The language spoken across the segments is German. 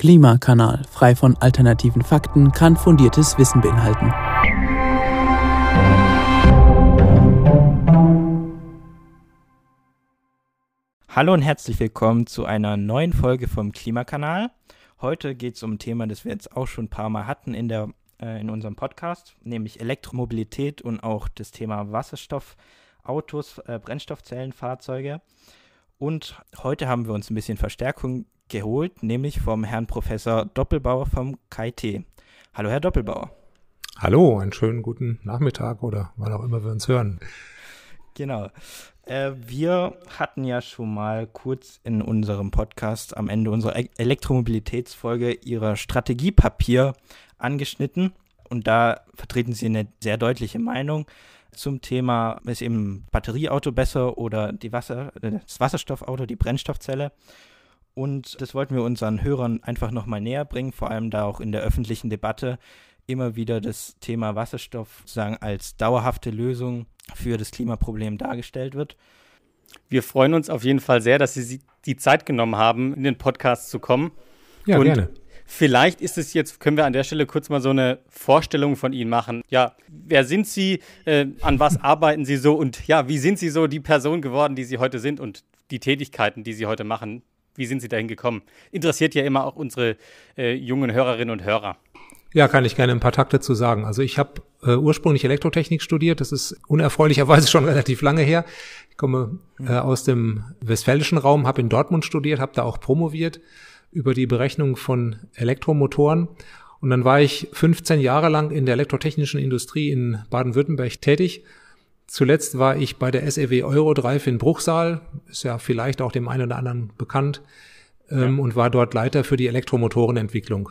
Klimakanal, frei von alternativen Fakten, kann fundiertes Wissen beinhalten. Hallo und herzlich willkommen zu einer neuen Folge vom Klimakanal. Heute geht es um ein Thema, das wir jetzt auch schon ein paar Mal hatten in, der, äh, in unserem Podcast, nämlich Elektromobilität und auch das Thema Wasserstoffautos, äh, Brennstoffzellenfahrzeuge. Und heute haben wir uns ein bisschen Verstärkung geholt, nämlich vom Herrn Professor Doppelbauer vom KIT. Hallo, Herr Doppelbauer. Hallo, einen schönen guten Nachmittag oder wann auch immer wir uns hören. Genau. Äh, wir hatten ja schon mal kurz in unserem Podcast am Ende unserer e Elektromobilitätsfolge Ihrer Strategiepapier angeschnitten. Und da vertreten Sie eine sehr deutliche Meinung zum Thema, ist eben Batterieauto besser oder die Wasser, das Wasserstoffauto, die Brennstoffzelle. Und das wollten wir unseren Hörern einfach nochmal näher bringen, vor allem da auch in der öffentlichen Debatte immer wieder das Thema Wasserstoff sozusagen als dauerhafte Lösung für das Klimaproblem dargestellt wird. Wir freuen uns auf jeden Fall sehr, dass Sie die Zeit genommen haben, in den Podcast zu kommen. Ja, Und gerne. Vielleicht ist es jetzt, können wir an der Stelle kurz mal so eine Vorstellung von Ihnen machen. Ja, wer sind Sie? Äh, an was arbeiten Sie so? Und ja, wie sind Sie so die Person geworden, die Sie heute sind und die Tätigkeiten, die Sie heute machen? Wie sind Sie dahin gekommen? Interessiert ja immer auch unsere äh, jungen Hörerinnen und Hörer. Ja, kann ich gerne ein paar Takte zu sagen. Also ich habe äh, ursprünglich Elektrotechnik studiert. Das ist unerfreulicherweise schon relativ lange her. Ich komme äh, aus dem westfälischen Raum, habe in Dortmund studiert, habe da auch promoviert über die Berechnung von Elektromotoren. Und dann war ich 15 Jahre lang in der elektrotechnischen Industrie in Baden-Württemberg tätig Zuletzt war ich bei der SEW Eurodrive in Bruchsal, ist ja vielleicht auch dem einen oder anderen bekannt, ähm, ja. und war dort Leiter für die Elektromotorenentwicklung.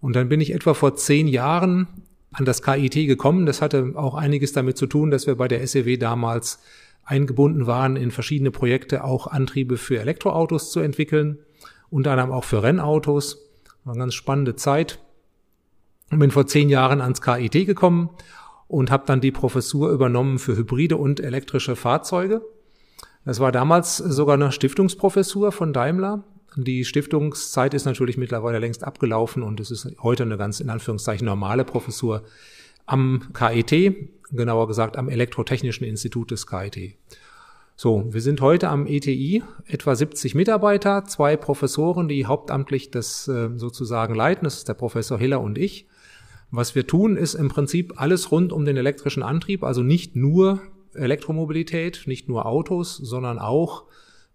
Und dann bin ich etwa vor zehn Jahren an das KIT gekommen. Das hatte auch einiges damit zu tun, dass wir bei der SEW damals eingebunden waren, in verschiedene Projekte auch Antriebe für Elektroautos zu entwickeln, unter anderem auch für Rennautos. War eine ganz spannende Zeit. Und bin vor zehn Jahren ans KIT gekommen und habe dann die Professur übernommen für hybride und elektrische Fahrzeuge. Das war damals sogar eine Stiftungsprofessur von Daimler. Die Stiftungszeit ist natürlich mittlerweile längst abgelaufen und es ist heute eine ganz in Anführungszeichen normale Professur am KIT, genauer gesagt am Elektrotechnischen Institut des KIT. So, wir sind heute am ETI, etwa 70 Mitarbeiter, zwei Professoren, die hauptamtlich das äh, sozusagen leiten. Das ist der Professor Hiller und ich. Was wir tun, ist im Prinzip alles rund um den elektrischen Antrieb, also nicht nur Elektromobilität, nicht nur Autos, sondern auch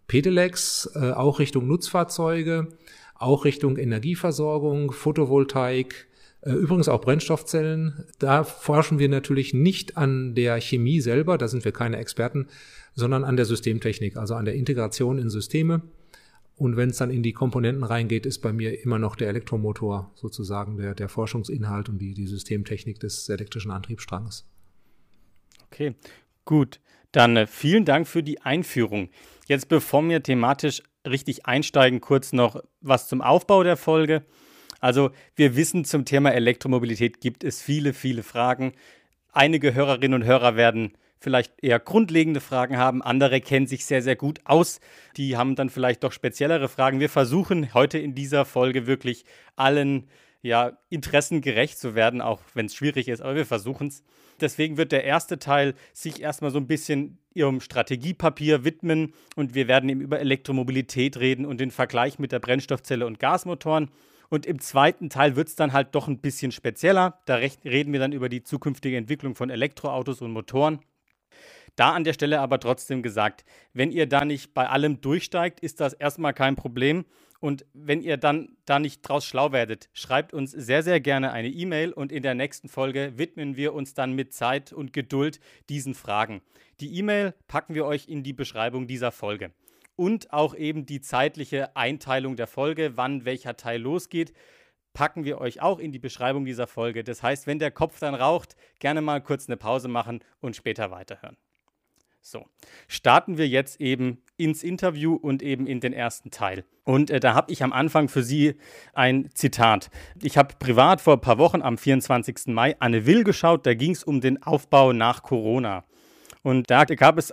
Pedelecs, äh, auch Richtung Nutzfahrzeuge, auch Richtung Energieversorgung, Photovoltaik, äh, übrigens auch Brennstoffzellen. Da forschen wir natürlich nicht an der Chemie selber, da sind wir keine Experten, sondern an der Systemtechnik, also an der Integration in Systeme. Und wenn es dann in die Komponenten reingeht, ist bei mir immer noch der Elektromotor sozusagen der, der Forschungsinhalt und die, die Systemtechnik des elektrischen Antriebsstranges. Okay, gut. Dann äh, vielen Dank für die Einführung. Jetzt, bevor wir thematisch richtig einsteigen, kurz noch was zum Aufbau der Folge. Also, wir wissen, zum Thema Elektromobilität gibt es viele, viele Fragen. Einige Hörerinnen und Hörer werden vielleicht eher grundlegende Fragen haben. Andere kennen sich sehr, sehr gut aus. Die haben dann vielleicht doch speziellere Fragen. Wir versuchen heute in dieser Folge wirklich allen ja, Interessen gerecht zu werden, auch wenn es schwierig ist, aber wir versuchen es. Deswegen wird der erste Teil sich erstmal so ein bisschen ihrem Strategiepapier widmen und wir werden eben über Elektromobilität reden und den Vergleich mit der Brennstoffzelle und Gasmotoren. Und im zweiten Teil wird es dann halt doch ein bisschen spezieller. Da reden wir dann über die zukünftige Entwicklung von Elektroautos und Motoren. Da an der Stelle aber trotzdem gesagt, wenn ihr da nicht bei allem durchsteigt, ist das erstmal kein Problem. Und wenn ihr dann da nicht draus schlau werdet, schreibt uns sehr, sehr gerne eine E-Mail und in der nächsten Folge widmen wir uns dann mit Zeit und Geduld diesen Fragen. Die E-Mail packen wir euch in die Beschreibung dieser Folge. Und auch eben die zeitliche Einteilung der Folge, wann welcher Teil losgeht, packen wir euch auch in die Beschreibung dieser Folge. Das heißt, wenn der Kopf dann raucht, gerne mal kurz eine Pause machen und später weiterhören. So, starten wir jetzt eben ins Interview und eben in den ersten Teil. Und äh, da habe ich am Anfang für Sie ein Zitat. Ich habe privat vor ein paar Wochen am 24. Mai Anne Will geschaut, da ging es um den Aufbau nach Corona. Und da gab es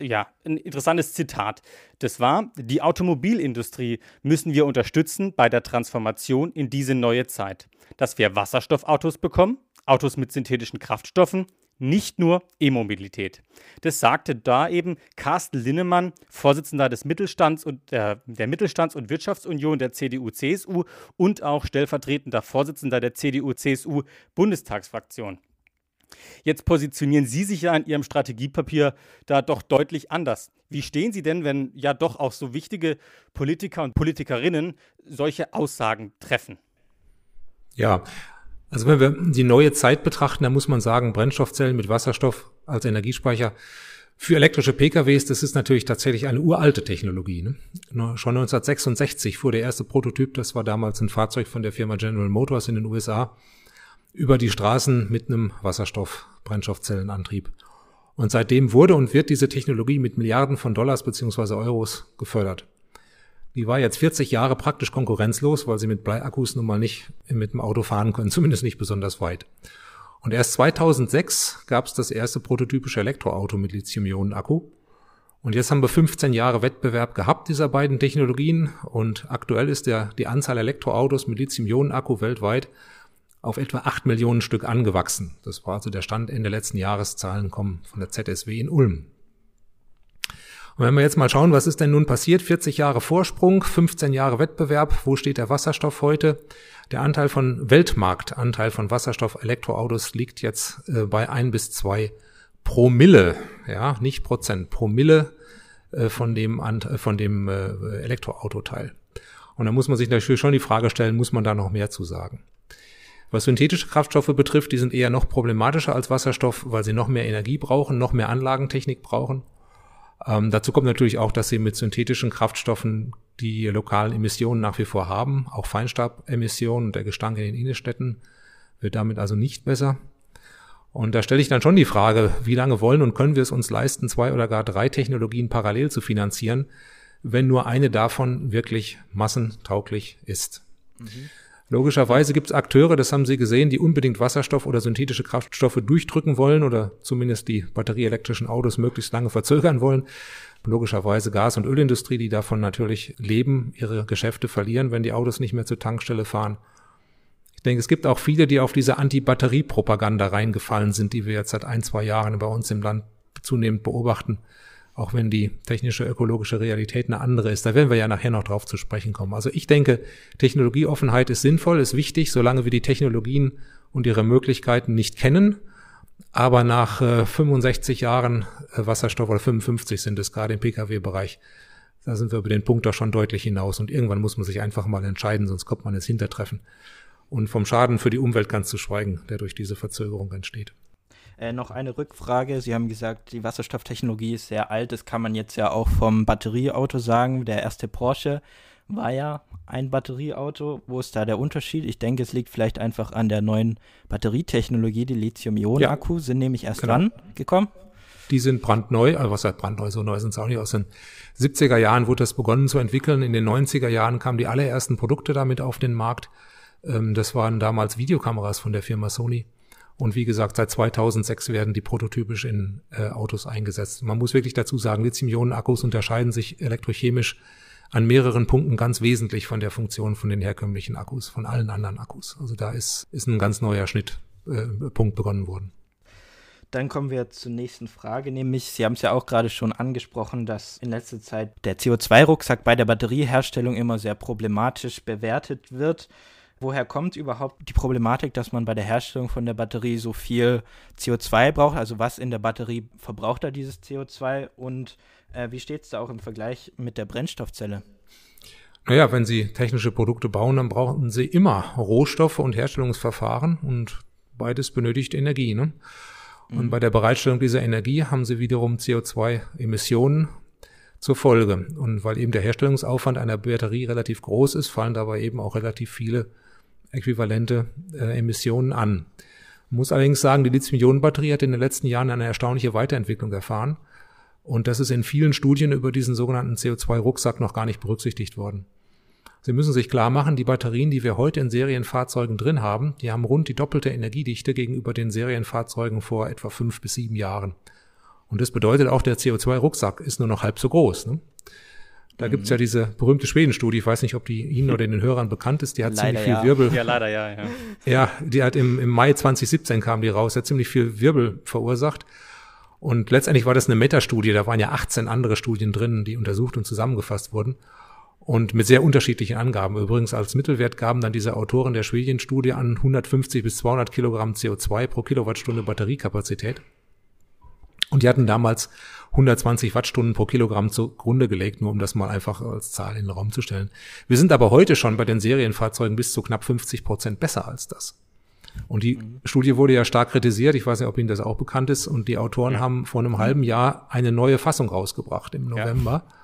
ja, ein interessantes Zitat. Das war, die Automobilindustrie müssen wir unterstützen bei der Transformation in diese neue Zeit. Dass wir Wasserstoffautos bekommen, Autos mit synthetischen Kraftstoffen, nicht nur E-Mobilität. Das sagte da eben Carsten Linnemann, Vorsitzender des Mittelstands und der, der Mittelstands- und Wirtschaftsunion der CDU-CSU und auch stellvertretender Vorsitzender der CDU-CSU-Bundestagsfraktion. Jetzt positionieren Sie sich ja in Ihrem Strategiepapier da doch deutlich anders. Wie stehen Sie denn, wenn ja doch auch so wichtige Politiker und Politikerinnen solche Aussagen treffen? Ja, also wenn wir die neue Zeit betrachten, dann muss man sagen, Brennstoffzellen mit Wasserstoff als Energiespeicher für elektrische PKWs, das ist natürlich tatsächlich eine uralte Technologie. Ne? Schon 1966 fuhr der erste Prototyp, das war damals ein Fahrzeug von der Firma General Motors in den USA, über die Straßen mit einem Wasserstoff-Brennstoffzellenantrieb. Und seitdem wurde und wird diese Technologie mit Milliarden von Dollars beziehungsweise Euros gefördert. Die war jetzt 40 Jahre praktisch konkurrenzlos, weil sie mit Bleiakkus nun mal nicht mit dem Auto fahren können, zumindest nicht besonders weit. Und erst 2006 gab es das erste prototypische Elektroauto mit Lithium-Ionen-Akku. Und jetzt haben wir 15 Jahre Wettbewerb gehabt dieser beiden Technologien und aktuell ist der, die Anzahl Elektroautos mit Lithium-Ionen-Akku weltweit auf etwa 8 Millionen Stück angewachsen. Das war also der Stand Ende letzten Jahres. Zahlen kommen von der ZSW in Ulm. Und wenn wir jetzt mal schauen, was ist denn nun passiert? 40 Jahre Vorsprung, 15 Jahre Wettbewerb. Wo steht der Wasserstoff heute? Der Anteil von Weltmarktanteil von Wasserstoff-Elektroautos liegt jetzt äh, bei ein bis zwei Promille, ja, nicht Prozent, Promille äh, von dem, äh, von dem äh, Elektroautoteil. Und da muss man sich natürlich schon die Frage stellen, muss man da noch mehr zu sagen? Was synthetische Kraftstoffe betrifft, die sind eher noch problematischer als Wasserstoff, weil sie noch mehr Energie brauchen, noch mehr Anlagentechnik brauchen. Ähm, dazu kommt natürlich auch, dass sie mit synthetischen Kraftstoffen die lokalen Emissionen nach wie vor haben, auch Feinstaubemissionen und der Gestank in den Innenstädten wird damit also nicht besser. Und da stelle ich dann schon die Frage, wie lange wollen und können wir es uns leisten, zwei oder gar drei Technologien parallel zu finanzieren, wenn nur eine davon wirklich massentauglich ist. Mhm. Logischerweise gibt es Akteure, das haben Sie gesehen, die unbedingt Wasserstoff oder synthetische Kraftstoffe durchdrücken wollen oder zumindest die batterieelektrischen Autos möglichst lange verzögern wollen. Logischerweise Gas- und Ölindustrie, die davon natürlich leben, ihre Geschäfte verlieren, wenn die Autos nicht mehr zur Tankstelle fahren. Ich denke, es gibt auch viele, die auf diese Anti-Batterie-Propaganda reingefallen sind, die wir jetzt seit ein, zwei Jahren bei uns im Land zunehmend beobachten auch wenn die technische ökologische Realität eine andere ist. Da werden wir ja nachher noch drauf zu sprechen kommen. Also ich denke, Technologieoffenheit ist sinnvoll, ist wichtig, solange wir die Technologien und ihre Möglichkeiten nicht kennen. Aber nach äh, 65 Jahren äh, Wasserstoff oder 55 sind es gerade im Pkw-Bereich, da sind wir über den Punkt doch schon deutlich hinaus. Und irgendwann muss man sich einfach mal entscheiden, sonst kommt man ins Hintertreffen. Und vom Schaden für die Umwelt ganz zu schweigen, der durch diese Verzögerung entsteht. Äh, noch eine Rückfrage. Sie haben gesagt, die Wasserstofftechnologie ist sehr alt. Das kann man jetzt ja auch vom Batterieauto sagen. Der erste Porsche war ja ein Batterieauto. Wo ist da der Unterschied? Ich denke, es liegt vielleicht einfach an der neuen Batterietechnologie. Die Lithium-Ionen-Akku ja. sind nämlich erst genau. dran gekommen. Die sind brandneu, also was heißt brandneu, so neu sind sie auch nicht. Aus den 70er Jahren wurde das begonnen zu entwickeln. In den 90er Jahren kamen die allerersten Produkte damit auf den Markt. Ähm, das waren damals Videokameras von der Firma Sony. Und wie gesagt, seit 2006 werden die prototypisch in äh, Autos eingesetzt. Man muss wirklich dazu sagen, Lithium-Ionen-Akkus unterscheiden sich elektrochemisch an mehreren Punkten ganz wesentlich von der Funktion von den herkömmlichen Akkus, von allen anderen Akkus. Also da ist, ist ein ganz neuer Schnittpunkt äh, begonnen worden. Dann kommen wir zur nächsten Frage, nämlich Sie haben es ja auch gerade schon angesprochen, dass in letzter Zeit der CO2-Rucksack bei der Batterieherstellung immer sehr problematisch bewertet wird. Woher kommt überhaupt die Problematik, dass man bei der Herstellung von der Batterie so viel CO2 braucht? Also was in der Batterie verbraucht da dieses CO2 und äh, wie steht es da auch im Vergleich mit der Brennstoffzelle? Naja, wenn Sie technische Produkte bauen, dann brauchen Sie immer Rohstoffe und Herstellungsverfahren und beides benötigt Energie. Ne? Und mhm. bei der Bereitstellung dieser Energie haben Sie wiederum CO2-Emissionen zur Folge. Und weil eben der Herstellungsaufwand einer Batterie relativ groß ist, fallen dabei eben auch relativ viele äquivalente äh, Emissionen an. Muss allerdings sagen, die Lithium-Ionen-Batterie hat in den letzten Jahren eine erstaunliche Weiterentwicklung erfahren. Und das ist in vielen Studien über diesen sogenannten CO2-Rucksack noch gar nicht berücksichtigt worden. Sie müssen sich klar machen, die Batterien, die wir heute in Serienfahrzeugen drin haben, die haben rund die doppelte Energiedichte gegenüber den Serienfahrzeugen vor etwa fünf bis sieben Jahren. Und das bedeutet auch, der CO2-Rucksack ist nur noch halb so groß. Ne? Da mhm. gibt's ja diese berühmte Schweden-Studie, ich weiß nicht, ob die Ihnen oder den Hörern bekannt ist, die hat leider ziemlich viel ja. Wirbel. Ja, leider ja, ja. Ja, die hat im, im Mai 2017 kam die raus, hat ziemlich viel Wirbel verursacht. Und letztendlich war das eine Metastudie, da waren ja 18 andere Studien drin, die untersucht und zusammengefasst wurden. Und mit sehr unterschiedlichen Angaben. Übrigens als Mittelwert gaben dann diese Autoren der Schwedien-Studie an 150 bis 200 Kilogramm CO2 pro Kilowattstunde Batteriekapazität. Und die hatten damals 120 Wattstunden pro Kilogramm zugrunde gelegt, nur um das mal einfach als Zahl in den Raum zu stellen. Wir sind aber heute schon bei den Serienfahrzeugen bis zu knapp 50 Prozent besser als das. Und die mhm. Studie wurde ja stark kritisiert. Ich weiß nicht, ob Ihnen das auch bekannt ist. Und die Autoren ja. haben vor einem halben Jahr eine neue Fassung rausgebracht im November. Ja.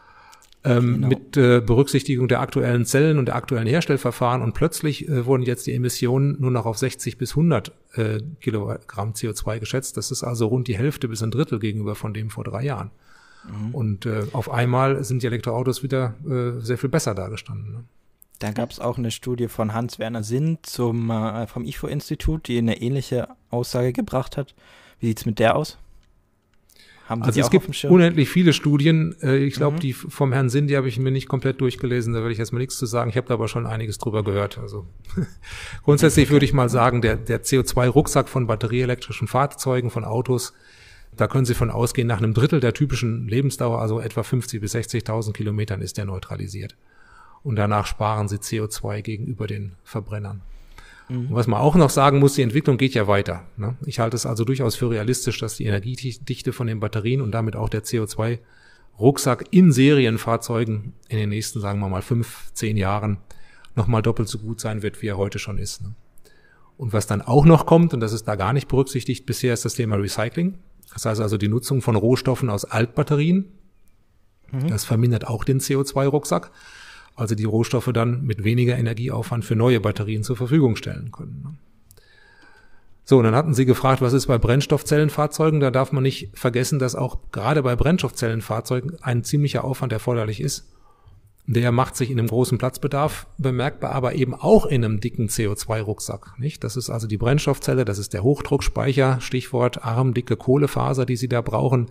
Ähm, genau. mit äh, Berücksichtigung der aktuellen Zellen und der aktuellen Herstellverfahren. Und plötzlich äh, wurden jetzt die Emissionen nur noch auf 60 bis 100 äh, Kilogramm CO2 geschätzt. Das ist also rund die Hälfte bis ein Drittel gegenüber von dem vor drei Jahren. Mhm. Und äh, auf einmal sind die Elektroautos wieder äh, sehr viel besser dargestanden. Ne? Da gab es auch eine Studie von Hans-Werner Sinn zum, äh, vom IFO-Institut, die eine ähnliche Aussage gebracht hat. Wie sieht's mit der aus? Haben Sie also es gibt unendlich viele Studien. Äh, ich glaube, mhm. die vom Herrn Sinn, die habe ich mir nicht komplett durchgelesen. Da werde ich erstmal nichts zu sagen. Ich habe da aber schon einiges drüber gehört. Also grundsätzlich würde ich mal sagen, der, der CO2-Rucksack von batterieelektrischen Fahrzeugen, von Autos, da können Sie von ausgehen, nach einem Drittel der typischen Lebensdauer, also etwa 50 bis 60.000 Kilometern, ist der neutralisiert und danach sparen sie CO2 gegenüber den Verbrennern. Mhm. Und was man auch noch sagen muss, die Entwicklung geht ja weiter. Ne? Ich halte es also durchaus für realistisch, dass die Energiedichte von den Batterien und damit auch der CO2-Rucksack in Serienfahrzeugen in den nächsten, sagen wir mal, fünf, zehn Jahren nochmal doppelt so gut sein wird, wie er heute schon ist. Ne? Und was dann auch noch kommt, und das ist da gar nicht berücksichtigt bisher, ist das Thema Recycling. Das heißt also die Nutzung von Rohstoffen aus Altbatterien. Mhm. Das vermindert auch den CO2-Rucksack also die Rohstoffe dann mit weniger Energieaufwand für neue Batterien zur Verfügung stellen können. Ne? So, und dann hatten Sie gefragt, was ist bei Brennstoffzellenfahrzeugen? Da darf man nicht vergessen, dass auch gerade bei Brennstoffzellenfahrzeugen ein ziemlicher Aufwand erforderlich ist. Der macht sich in einem großen Platzbedarf bemerkbar, aber eben auch in einem dicken CO2-Rucksack. Nicht? Das ist also die Brennstoffzelle, das ist der Hochdruckspeicher, Stichwort armdicke Kohlefaser, die Sie da brauchen.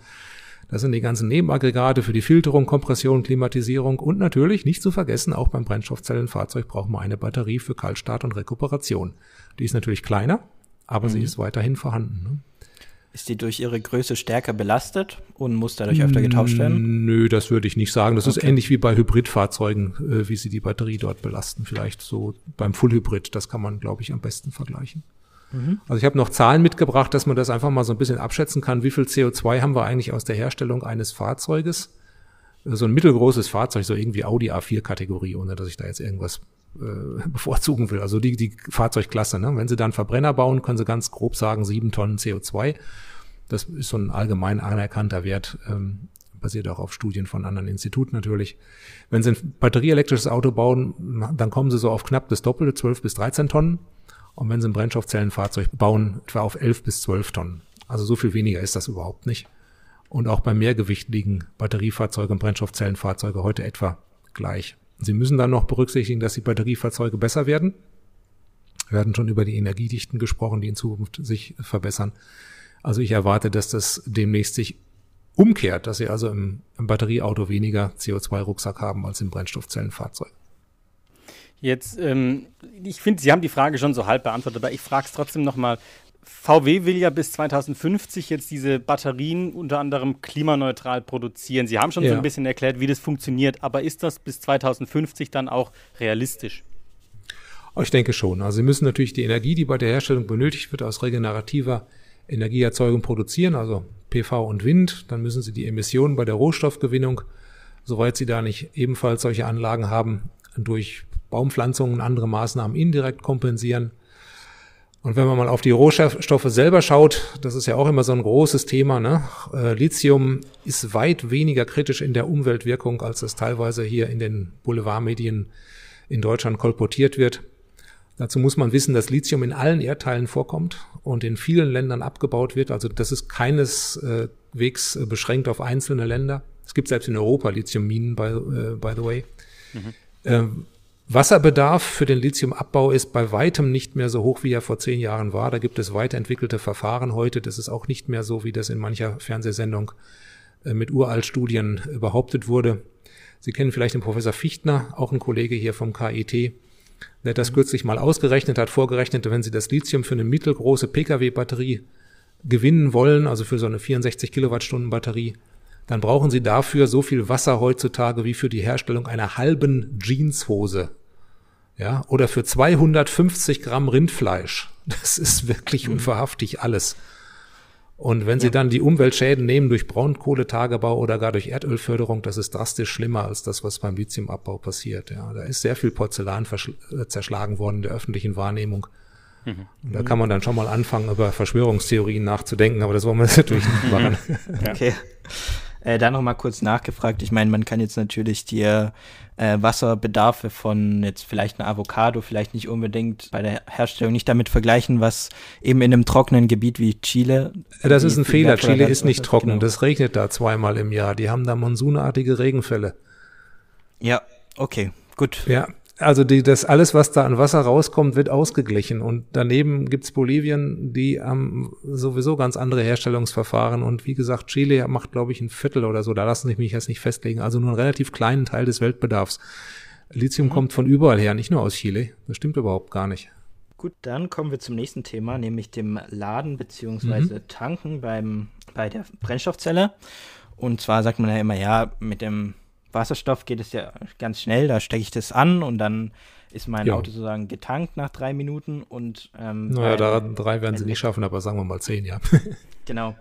Das sind die ganzen Nebenaggregate für die Filterung, Kompression, Klimatisierung und natürlich nicht zu vergessen, auch beim Brennstoffzellenfahrzeug braucht man eine Batterie für Kaltstart und Rekuperation. Die ist natürlich kleiner, aber mhm. sie ist weiterhin vorhanden. Ne? Ist die durch ihre Größe stärker belastet und muss dadurch öfter getauscht werden? Nö, das würde ich nicht sagen. Das okay. ist ähnlich wie bei Hybridfahrzeugen, äh, wie sie die Batterie dort belasten. Vielleicht so beim Full-Hybrid, das kann man, glaube ich, am besten vergleichen. Mhm. Also ich habe noch Zahlen mitgebracht, dass man das einfach mal so ein bisschen abschätzen kann. Wie viel CO2 haben wir eigentlich aus der Herstellung eines Fahrzeuges? So ein mittelgroßes Fahrzeug, so irgendwie Audi A4-Kategorie, ohne dass ich da jetzt irgendwas äh, bevorzugen will. Also die, die Fahrzeugklasse. Ne? Wenn Sie dann Verbrenner bauen, können Sie ganz grob sagen, sieben Tonnen CO2. Das ist so ein allgemein anerkannter Wert, ähm, basiert auch auf Studien von anderen Instituten natürlich. Wenn Sie ein batterieelektrisches Auto bauen, dann kommen Sie so auf knapp das Doppelte, 12 bis 13 Tonnen. Und wenn sie ein Brennstoffzellenfahrzeug bauen, etwa auf 11 bis 12 Tonnen. Also so viel weniger ist das überhaupt nicht. Und auch beim Mehrgewicht liegen Batteriefahrzeuge und Brennstoffzellenfahrzeuge heute etwa gleich. Sie müssen dann noch berücksichtigen, dass die Batteriefahrzeuge besser werden. Wir hatten schon über die Energiedichten gesprochen, die in Zukunft sich verbessern. Also ich erwarte, dass das demnächst sich umkehrt, dass Sie also im, im Batterieauto weniger CO2-Rucksack haben als im Brennstoffzellenfahrzeug. Jetzt, ähm, ich finde, Sie haben die Frage schon so halb beantwortet, aber ich frage es trotzdem nochmal. VW will ja bis 2050 jetzt diese Batterien unter anderem klimaneutral produzieren. Sie haben schon ja. so ein bisschen erklärt, wie das funktioniert, aber ist das bis 2050 dann auch realistisch? Ich denke schon. Also Sie müssen natürlich die Energie, die bei der Herstellung benötigt wird, aus regenerativer Energieerzeugung produzieren, also PV und Wind. Dann müssen Sie die Emissionen bei der Rohstoffgewinnung, soweit Sie da nicht ebenfalls solche Anlagen haben, durch Baumpflanzungen und andere Maßnahmen indirekt kompensieren. Und wenn man mal auf die Rohstoffe selber schaut, das ist ja auch immer so ein großes Thema. Ne? Äh, Lithium ist weit weniger kritisch in der Umweltwirkung, als es teilweise hier in den Boulevardmedien in Deutschland kolportiert wird. Dazu muss man wissen, dass Lithium in allen Erdteilen vorkommt und in vielen Ländern abgebaut wird. Also das ist keineswegs äh, beschränkt auf einzelne Länder. Es gibt selbst in Europa Lithiumminen, by, uh, by the way. Mhm. Wasserbedarf für den Lithiumabbau ist bei weitem nicht mehr so hoch, wie er vor zehn Jahren war. Da gibt es weiterentwickelte Verfahren heute. Das ist auch nicht mehr so, wie das in mancher Fernsehsendung äh, mit Uraltstudien behauptet wurde. Sie kennen vielleicht den Professor Fichtner, auch ein Kollege hier vom KIT. Der das kürzlich mal ausgerechnet, hat vorgerechnet, wenn Sie das Lithium für eine mittelgroße Pkw-Batterie gewinnen wollen, also für so eine 64 Kilowattstunden Batterie, dann brauchen Sie dafür so viel Wasser heutzutage wie für die Herstellung einer halben Jeanshose. Ja, oder für 250 Gramm Rindfleisch. Das ist wirklich mhm. unverhaftig alles. Und wenn Sie dann die Umweltschäden nehmen durch Braunkohletagebau oder gar durch Erdölförderung, das ist drastisch schlimmer als das, was beim Lithiumabbau passiert. Ja, da ist sehr viel Porzellan äh, zerschlagen worden in der öffentlichen Wahrnehmung. Mhm. Und da kann man dann schon mal anfangen, über Verschwörungstheorien nachzudenken, aber das wollen wir natürlich nicht machen. Okay. Äh, da nochmal kurz nachgefragt. Ich meine, man kann jetzt natürlich die äh, Wasserbedarfe von jetzt vielleicht einer Avocado vielleicht nicht unbedingt bei der Herstellung nicht damit vergleichen, was eben in einem trockenen Gebiet wie Chile. Das ist ein Fehler. Chile ist nicht trocken. Genau. Das regnet da zweimal im Jahr. Die haben da monsunartige Regenfälle. Ja, okay, gut. Ja, also die, das alles, was da an Wasser rauskommt, wird ausgeglichen. Und daneben gibt's Bolivien, die haben sowieso ganz andere Herstellungsverfahren. Und wie gesagt, Chile macht, glaube ich, ein Viertel oder so. Da lassen sich mich jetzt nicht festlegen. Also nur einen relativ kleinen Teil des Weltbedarfs. Lithium mhm. kommt von überall her, nicht nur aus Chile. Das stimmt überhaupt gar nicht. Gut, dann kommen wir zum nächsten Thema, nämlich dem Laden beziehungsweise mhm. Tanken beim, bei der Brennstoffzelle. Und zwar sagt man ja immer, ja, mit dem Wasserstoff geht es ja ganz schnell, da stecke ich das an und dann ist mein ja. Auto sozusagen getankt nach drei Minuten und ähm, naja, da drei werden sie nicht schaffen, aber sagen wir mal zehn, ja. genau.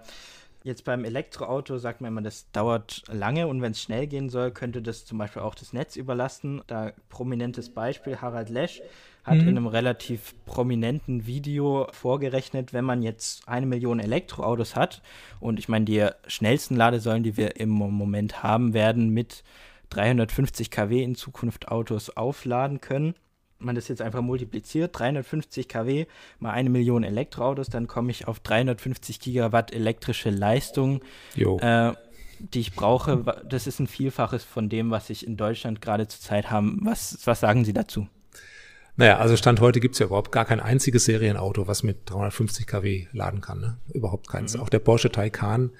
Jetzt beim Elektroauto sagt man immer, das dauert lange und wenn es schnell gehen soll, könnte das zum Beispiel auch das Netz überlasten. Da prominentes Beispiel, Harald Lesch hat mhm. in einem relativ prominenten Video vorgerechnet, wenn man jetzt eine Million Elektroautos hat und ich meine, die schnellsten Ladesäulen, die wir im Moment haben, werden mit 350 kW in Zukunft Autos aufladen können. Man das jetzt einfach multipliziert, 350 kW mal eine Million Elektroautos, dann komme ich auf 350 Gigawatt elektrische Leistung, äh, die ich brauche. Das ist ein Vielfaches von dem, was ich in Deutschland gerade zurzeit haben. Was, was sagen Sie dazu? Naja, also Stand heute gibt's ja überhaupt gar kein einziges Serienauto, was mit 350 kW laden kann. Ne? Überhaupt keins. Mhm. Auch der Porsche Taycan,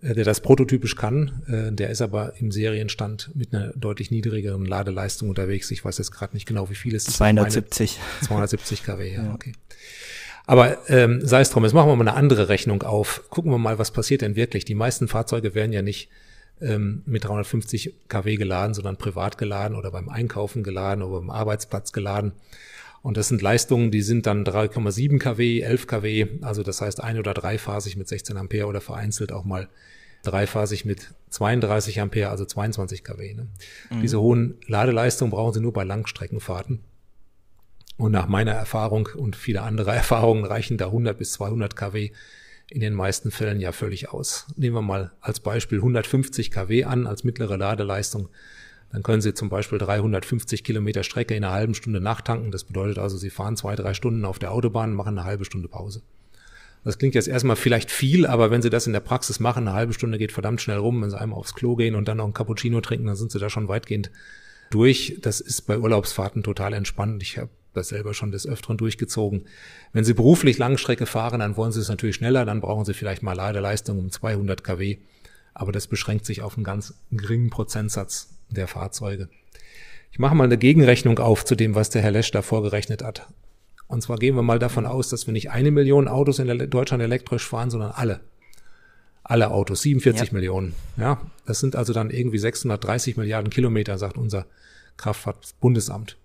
äh, der das prototypisch kann, äh, der ist aber im Serienstand mit einer deutlich niedrigeren Ladeleistung unterwegs. Ich weiß jetzt gerade nicht genau, wie viel es ist. 270. 270 kW, ja, ja. okay. Aber ähm, sei es drum, jetzt machen wir mal eine andere Rechnung auf. Gucken wir mal, was passiert denn wirklich. Die meisten Fahrzeuge werden ja nicht ähm, mit 350 kW geladen, sondern privat geladen oder beim Einkaufen geladen oder beim Arbeitsplatz geladen. Und das sind Leistungen, die sind dann 3,7 kW, 11 kW, also das heißt ein- oder dreiphasig mit 16 Ampere oder vereinzelt auch mal dreiphasig mit 32 Ampere, also 22 kW. Ne? Mhm. Diese hohen Ladeleistungen brauchen Sie nur bei Langstreckenfahrten. Und nach meiner Erfahrung und viele andere Erfahrungen reichen da 100 bis 200 kW in den meisten Fällen ja völlig aus. Nehmen wir mal als Beispiel 150 kW an als mittlere Ladeleistung. Dann können Sie zum Beispiel 350 Kilometer Strecke in einer halben Stunde nachtanken. Das bedeutet also, Sie fahren zwei, drei Stunden auf der Autobahn, machen eine halbe Stunde Pause. Das klingt jetzt erstmal vielleicht viel, aber wenn Sie das in der Praxis machen, eine halbe Stunde geht verdammt schnell rum. Wenn Sie einmal aufs Klo gehen und dann noch ein Cappuccino trinken, dann sind Sie da schon weitgehend durch. Das ist bei Urlaubsfahrten total entspannt. Ich habe das selber schon des Öfteren durchgezogen. Wenn Sie beruflich Langstrecke fahren, dann wollen Sie es natürlich schneller, dann brauchen Sie vielleicht mal Ladeleistung um 200 kW. Aber das beschränkt sich auf einen ganz geringen Prozentsatz der Fahrzeuge. Ich mache mal eine Gegenrechnung auf zu dem, was der Herr Lesch da vorgerechnet hat. Und zwar gehen wir mal davon aus, dass wir nicht eine Million Autos in Deutschland elektrisch fahren, sondern alle. Alle Autos, 47 ja. Millionen. Ja, das sind also dann irgendwie 630 Milliarden Kilometer, sagt unser Kraftfahrtbundesamt.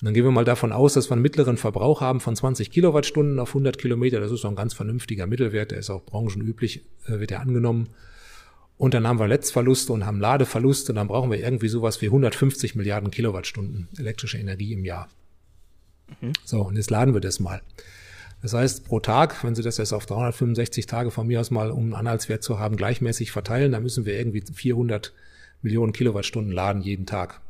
Und dann gehen wir mal davon aus, dass wir einen mittleren Verbrauch haben von 20 Kilowattstunden auf 100 Kilometer. Das ist doch ein ganz vernünftiger Mittelwert. Der ist auch branchenüblich, äh, wird ja angenommen. Und dann haben wir Netzverluste und haben Ladeverluste. Dann brauchen wir irgendwie sowas wie 150 Milliarden Kilowattstunden elektrische Energie im Jahr. Mhm. So, und jetzt laden wir das mal. Das heißt, pro Tag, wenn Sie das jetzt auf 365 Tage von mir aus mal, um einen Anhaltswert zu haben, gleichmäßig verteilen, dann müssen wir irgendwie 400 Millionen Kilowattstunden laden jeden Tag.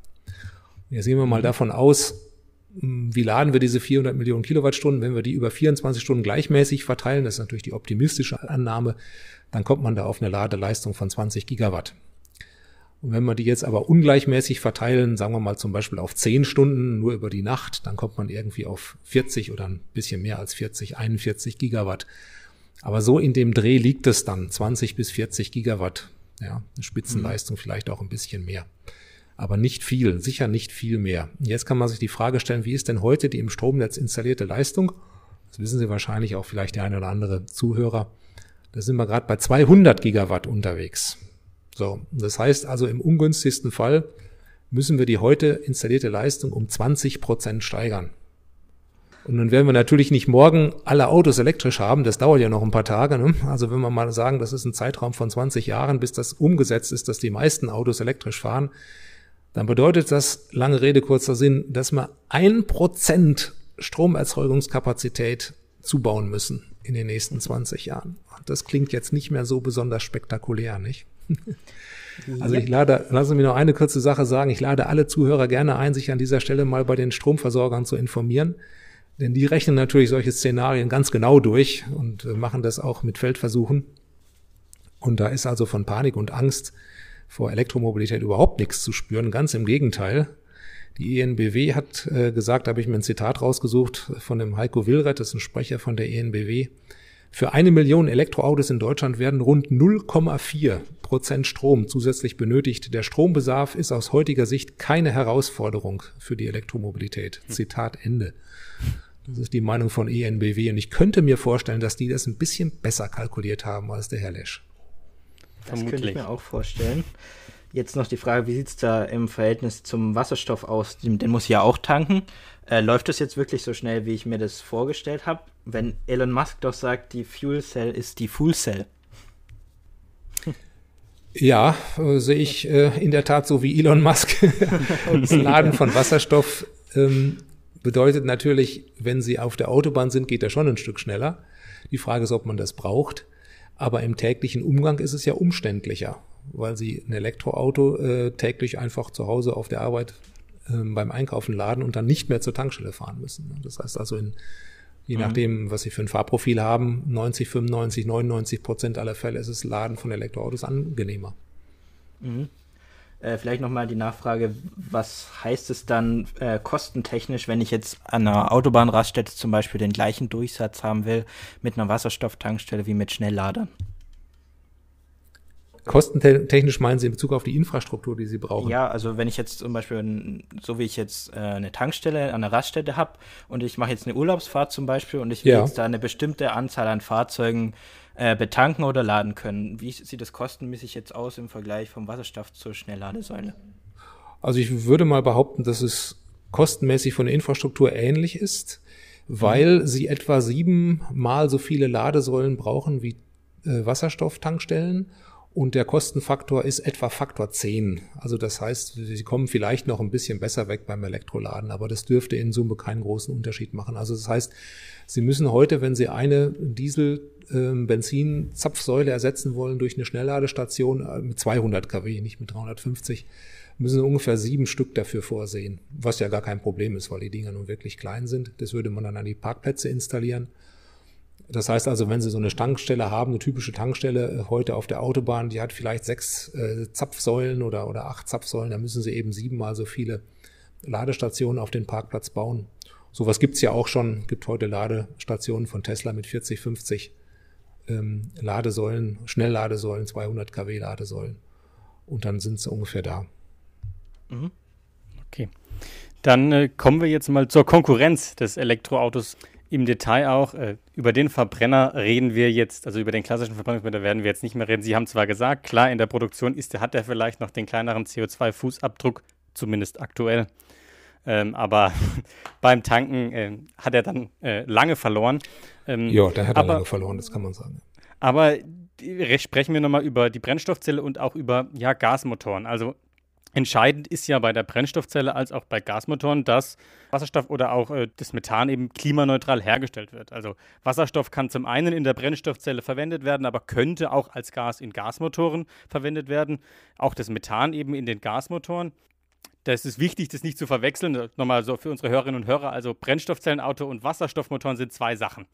Jetzt gehen wir mal mhm. davon aus, wie laden wir diese 400 Millionen Kilowattstunden? Wenn wir die über 24 Stunden gleichmäßig verteilen, das ist natürlich die optimistische Annahme, dann kommt man da auf eine Ladeleistung von 20 Gigawatt. Und wenn wir die jetzt aber ungleichmäßig verteilen, sagen wir mal zum Beispiel auf 10 Stunden nur über die Nacht, dann kommt man irgendwie auf 40 oder ein bisschen mehr als 40, 41 Gigawatt. Aber so in dem Dreh liegt es dann, 20 bis 40 Gigawatt. Ja, eine Spitzenleistung mhm. vielleicht auch ein bisschen mehr. Aber nicht viel, sicher nicht viel mehr. Jetzt kann man sich die Frage stellen, wie ist denn heute die im Stromnetz installierte Leistung? Das wissen Sie wahrscheinlich auch vielleicht der eine oder andere Zuhörer. Da sind wir gerade bei 200 Gigawatt unterwegs. So, das heißt also im ungünstigsten Fall müssen wir die heute installierte Leistung um 20 Prozent steigern. Und nun werden wir natürlich nicht morgen alle Autos elektrisch haben, das dauert ja noch ein paar Tage. Ne? Also wenn wir mal sagen, das ist ein Zeitraum von 20 Jahren, bis das umgesetzt ist, dass die meisten Autos elektrisch fahren, dann bedeutet das, lange Rede, kurzer Sinn, dass wir ein Prozent Stromerzeugungskapazität zubauen müssen in den nächsten 20 Jahren. Das klingt jetzt nicht mehr so besonders spektakulär, nicht? Also ich lade, lassen Sie mich noch eine kurze Sache sagen. Ich lade alle Zuhörer gerne ein, sich an dieser Stelle mal bei den Stromversorgern zu informieren. Denn die rechnen natürlich solche Szenarien ganz genau durch und äh, machen das auch mit Feldversuchen. Und da ist also von Panik und Angst vor Elektromobilität überhaupt nichts zu spüren. Ganz im Gegenteil. Die ENBW hat äh, gesagt, da habe ich mir ein Zitat rausgesucht von dem Heiko Willreth, das ist ein Sprecher von der ENBW. Für eine Million Elektroautos in Deutschland werden rund 0,4 Prozent Strom zusätzlich benötigt. Der Strombedarf ist aus heutiger Sicht keine Herausforderung für die Elektromobilität. Hm. Zitat Ende. Das ist die Meinung von ENBW. Und ich könnte mir vorstellen, dass die das ein bisschen besser kalkuliert haben als der Herr Lesch. Das Vermutlich. könnte ich mir auch vorstellen. Jetzt noch die Frage, wie sieht es da im Verhältnis zum Wasserstoff aus? Den, den muss ich ja auch tanken. Äh, läuft das jetzt wirklich so schnell, wie ich mir das vorgestellt habe? Wenn Elon Musk doch sagt, die Fuel Cell ist die Fuel Cell. Ja, äh, sehe ich äh, in der Tat so wie Elon Musk. das Laden von Wasserstoff ähm, bedeutet natürlich, wenn Sie auf der Autobahn sind, geht er schon ein Stück schneller. Die Frage ist, ob man das braucht. Aber im täglichen Umgang ist es ja umständlicher, weil Sie ein Elektroauto äh, täglich einfach zu Hause auf der Arbeit äh, beim Einkaufen laden und dann nicht mehr zur Tankstelle fahren müssen. Das heißt also, in, je mhm. nachdem, was Sie für ein Fahrprofil haben, 90, 95, 99 Prozent aller Fälle ist das Laden von Elektroautos angenehmer. Mhm. Äh, vielleicht nochmal die Nachfrage, was heißt es dann äh, kostentechnisch, wenn ich jetzt an einer Autobahnraststätte zum Beispiel den gleichen Durchsatz haben will mit einer Wasserstofftankstelle wie mit Schnellladern? Kostentechnisch meinen Sie in Bezug auf die Infrastruktur, die Sie brauchen? Ja, also wenn ich jetzt zum Beispiel, so wie ich jetzt äh, eine Tankstelle an einer Raststätte habe und ich mache jetzt eine Urlaubsfahrt zum Beispiel und ich will ja. jetzt da eine bestimmte Anzahl an Fahrzeugen äh, betanken oder laden können. Wie sieht das kostenmäßig jetzt aus im Vergleich vom Wasserstoff zur Schnellladesäule? Also ich würde mal behaupten, dass es kostenmäßig von der Infrastruktur ähnlich ist, weil mhm. sie etwa siebenmal so viele Ladesäulen brauchen wie äh, Wasserstofftankstellen und der Kostenfaktor ist etwa Faktor 10. Also das heißt, sie kommen vielleicht noch ein bisschen besser weg beim Elektroladen, aber das dürfte in Summe keinen großen Unterschied machen. Also das heißt, Sie müssen heute, wenn Sie eine Diesel ähm, Benzinzapfsäule ersetzen wollen durch eine Schnellladestation äh, mit 200 kW, nicht mit 350, müssen ungefähr sieben Stück dafür vorsehen, was ja gar kein Problem ist, weil die Dinger nun wirklich klein sind. Das würde man dann an die Parkplätze installieren. Das heißt also, wenn Sie so eine Tankstelle haben, eine typische Tankstelle äh, heute auf der Autobahn, die hat vielleicht sechs äh, Zapfsäulen oder, oder acht Zapfsäulen, da müssen Sie eben siebenmal so viele Ladestationen auf den Parkplatz bauen. Sowas gibt's ja auch schon, gibt heute Ladestationen von Tesla mit 40, 50 ähm, Ladesäulen, Schnellladesäulen, 200 kW Ladesäulen. Und dann sind sie ungefähr da. Mhm. Okay. Dann äh, kommen wir jetzt mal zur Konkurrenz des Elektroautos im Detail auch. Äh, über den Verbrenner reden wir jetzt, also über den klassischen Verbrennungsmotor werden wir jetzt nicht mehr reden. Sie haben zwar gesagt, klar, in der Produktion ist, hat er vielleicht noch den kleineren CO2-Fußabdruck, zumindest aktuell. Ähm, aber beim Tanken äh, hat er dann äh, lange verloren. Ähm, ja, da hat er aber, lange verloren, das kann man sagen. Aber sprechen wir nochmal über die Brennstoffzelle und auch über ja, Gasmotoren. Also Entscheidend ist ja bei der Brennstoffzelle als auch bei Gasmotoren, dass Wasserstoff oder auch äh, das Methan eben klimaneutral hergestellt wird. Also Wasserstoff kann zum einen in der Brennstoffzelle verwendet werden, aber könnte auch als Gas in Gasmotoren verwendet werden. Auch das Methan eben in den Gasmotoren. Das ist wichtig, das nicht zu verwechseln. Nochmal so für unsere Hörerinnen und Hörer. Also Brennstoffzellenauto und Wasserstoffmotoren sind zwei Sachen.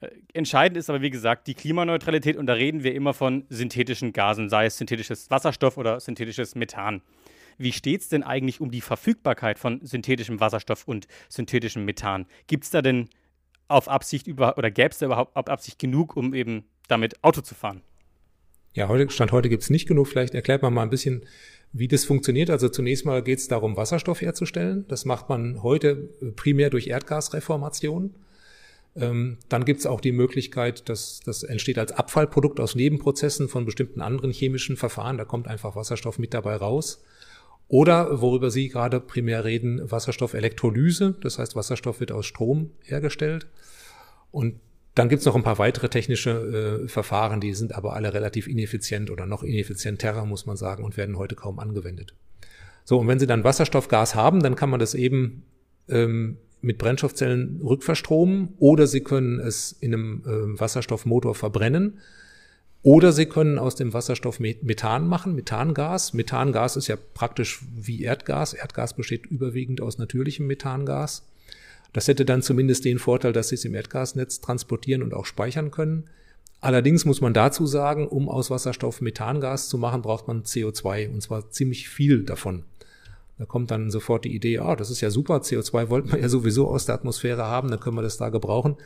Äh, entscheidend ist aber, wie gesagt, die Klimaneutralität und da reden wir immer von synthetischen Gasen, sei es synthetisches Wasserstoff oder synthetisches Methan. Wie steht es denn eigentlich um die Verfügbarkeit von synthetischem Wasserstoff und synthetischem Methan? Gibt es da denn auf Absicht über oder gäbe es da überhaupt auf Absicht genug, um eben damit Auto zu fahren? Ja, heute, Stand heute gibt es nicht genug. Vielleicht erklärt man mal ein bisschen, wie das funktioniert. Also zunächst mal geht es darum, Wasserstoff herzustellen. Das macht man heute primär durch Erdgasreformation. Ähm, dann gibt es auch die Möglichkeit, dass das entsteht als Abfallprodukt aus Nebenprozessen von bestimmten anderen chemischen Verfahren. Da kommt einfach Wasserstoff mit dabei raus. Oder, worüber Sie gerade primär reden, Wasserstoffelektrolyse. Das heißt, Wasserstoff wird aus Strom hergestellt. Und dann gibt's noch ein paar weitere technische äh, Verfahren, die sind aber alle relativ ineffizient oder noch ineffizienter, muss man sagen, und werden heute kaum angewendet. So, und wenn Sie dann Wasserstoffgas haben, dann kann man das eben ähm, mit Brennstoffzellen rückverstromen oder Sie können es in einem äh, Wasserstoffmotor verbrennen. Oder Sie können aus dem Wasserstoff Methan machen, Methangas. Methangas ist ja praktisch wie Erdgas. Erdgas besteht überwiegend aus natürlichem Methangas. Das hätte dann zumindest den Vorteil, dass Sie es im Erdgasnetz transportieren und auch speichern können. Allerdings muss man dazu sagen, um aus Wasserstoff Methangas zu machen, braucht man CO2 und zwar ziemlich viel davon. Da kommt dann sofort die Idee, ah, das ist ja super, CO2 wollten wir ja sowieso aus der Atmosphäre haben, dann können wir das da gebrauchen.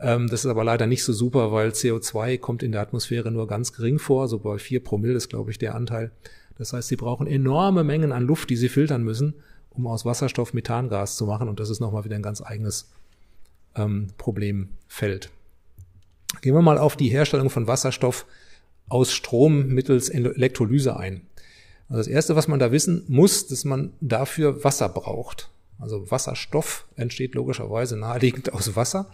Ähm, das ist aber leider nicht so super, weil CO2 kommt in der Atmosphäre nur ganz gering vor, so bei vier Promille ist, glaube ich, der Anteil. Das heißt, sie brauchen enorme Mengen an Luft, die sie filtern müssen, um aus Wasserstoff Methangas zu machen. Und das ist nochmal wieder ein ganz eigenes ähm, Problemfeld. Gehen wir mal auf die Herstellung von Wasserstoff aus Strom mittels Elektrolyse ein. Also das Erste, was man da wissen muss, dass man dafür Wasser braucht. Also Wasserstoff entsteht logischerweise naheliegend aus Wasser.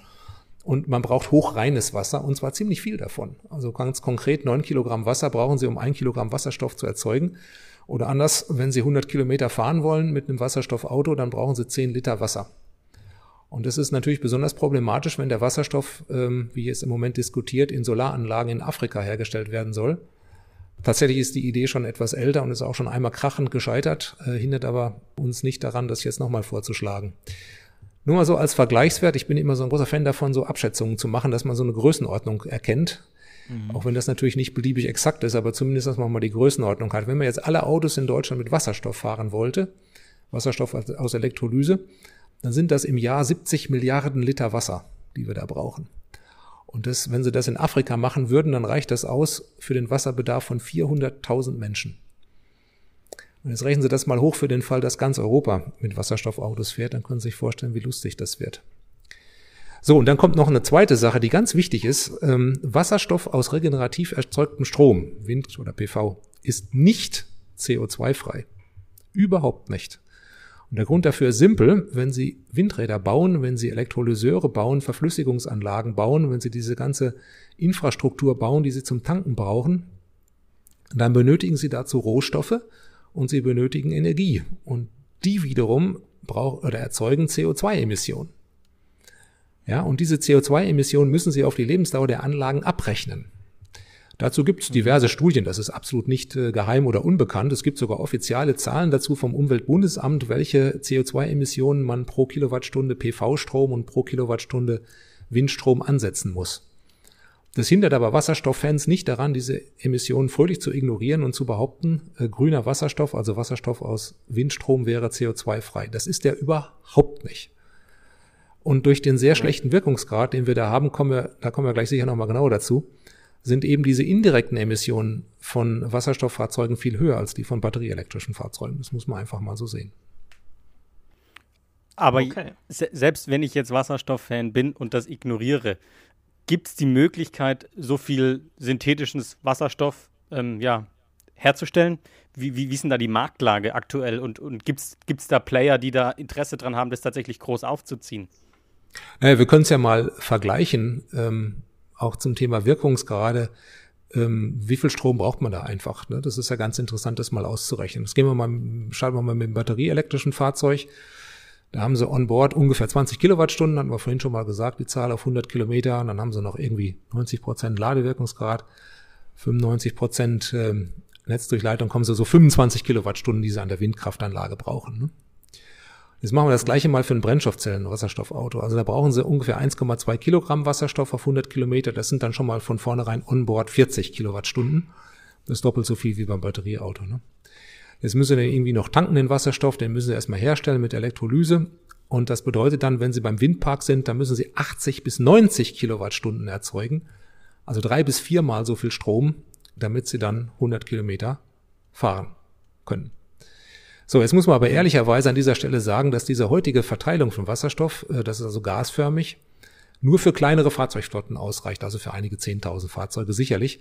Und man braucht hochreines Wasser und zwar ziemlich viel davon. Also ganz konkret, neun Kilogramm Wasser brauchen Sie, um ein Kilogramm Wasserstoff zu erzeugen. Oder anders, wenn Sie 100 Kilometer fahren wollen mit einem Wasserstoffauto, dann brauchen Sie 10 Liter Wasser. Und das ist natürlich besonders problematisch, wenn der Wasserstoff, ähm, wie jetzt im Moment diskutiert, in Solaranlagen in Afrika hergestellt werden soll. Tatsächlich ist die Idee schon etwas älter und ist auch schon einmal krachend gescheitert, äh, hindert aber uns nicht daran, das jetzt nochmal vorzuschlagen. Nur mal so als Vergleichswert, ich bin immer so ein großer Fan davon, so Abschätzungen zu machen, dass man so eine Größenordnung erkennt. Mhm. Auch wenn das natürlich nicht beliebig exakt ist, aber zumindest, dass man mal die Größenordnung hat. Wenn man jetzt alle Autos in Deutschland mit Wasserstoff fahren wollte, Wasserstoff aus Elektrolyse, dann sind das im Jahr 70 Milliarden Liter Wasser, die wir da brauchen. Und das, wenn sie das in Afrika machen würden, dann reicht das aus für den Wasserbedarf von 400.000 Menschen. Und jetzt rechnen Sie das mal hoch für den Fall, dass ganz Europa mit Wasserstoffautos fährt, dann können Sie sich vorstellen, wie lustig das wird. So, und dann kommt noch eine zweite Sache, die ganz wichtig ist. Ähm, Wasserstoff aus regenerativ erzeugtem Strom, Wind oder PV, ist nicht CO2-frei. Überhaupt nicht. Und der Grund dafür ist simpel, wenn Sie Windräder bauen, wenn Sie Elektrolyseure bauen, Verflüssigungsanlagen bauen, wenn Sie diese ganze Infrastruktur bauen, die Sie zum Tanken brauchen, dann benötigen Sie dazu Rohstoffe, und sie benötigen Energie. Und die wiederum brauchen oder erzeugen CO2-Emissionen. Ja, und diese CO2-Emissionen müssen sie auf die Lebensdauer der Anlagen abrechnen. Dazu gibt es diverse Studien, das ist absolut nicht äh, geheim oder unbekannt. Es gibt sogar offizielle Zahlen dazu vom Umweltbundesamt, welche CO2-Emissionen man pro Kilowattstunde PV-Strom und pro Kilowattstunde Windstrom ansetzen muss. Das hindert aber Wasserstofffans nicht daran, diese Emissionen fröhlich zu ignorieren und zu behaupten, äh, grüner Wasserstoff, also Wasserstoff aus Windstrom wäre CO2-frei. Das ist der überhaupt nicht. Und durch den sehr schlechten Wirkungsgrad, den wir da haben, kommen wir, da kommen wir gleich sicher nochmal genauer dazu, sind eben diese indirekten Emissionen von Wasserstofffahrzeugen viel höher als die von batterieelektrischen Fahrzeugen. Das muss man einfach mal so sehen. Aber okay. selbst wenn ich jetzt Wasserstofffan bin und das ignoriere, gibt es die Möglichkeit, so viel synthetischen Wasserstoff ähm, ja, herzustellen? Wie, wie, wie ist denn da die Marktlage aktuell und, und gibt es da Player, die da Interesse dran haben, das tatsächlich groß aufzuziehen? Naja, wir können es ja mal vergleichen, ähm, auch zum Thema Wirkungsgrade. Ähm, wie viel Strom braucht man da einfach? Ne? Das ist ja ganz interessant, das mal auszurechnen. Das gehen wir mal, schalten wir mal mit dem batterieelektrischen Fahrzeug. Da haben sie on board ungefähr 20 Kilowattstunden, hatten wir vorhin schon mal gesagt, die Zahl auf 100 Kilometer. Und dann haben sie noch irgendwie 90 Prozent Ladewirkungsgrad, 95 Prozent ähm, Netzdurchleitung, kommen sie so 25 Kilowattstunden, die sie an der Windkraftanlage brauchen. Ne? Jetzt machen wir das gleiche mal für ein Brennstoffzellen-Wasserstoffauto. Also da brauchen Sie ungefähr 1,2 Kilogramm Wasserstoff auf 100 Kilometer. Das sind dann schon mal von vornherein onboard 40 Kilowattstunden. Das ist doppelt so viel wie beim Batterieauto. Ne? Jetzt müssen Sie irgendwie noch tanken den Wasserstoff, den müssen Sie erstmal herstellen mit Elektrolyse. Und das bedeutet dann, wenn Sie beim Windpark sind, dann müssen Sie 80 bis 90 Kilowattstunden erzeugen. Also drei bis viermal so viel Strom, damit Sie dann 100 Kilometer fahren können. So, jetzt muss man aber ehrlicherweise an dieser Stelle sagen, dass diese heutige Verteilung von Wasserstoff, äh, das ist also gasförmig, nur für kleinere Fahrzeugflotten ausreicht, also für einige 10.000 Fahrzeuge sicherlich,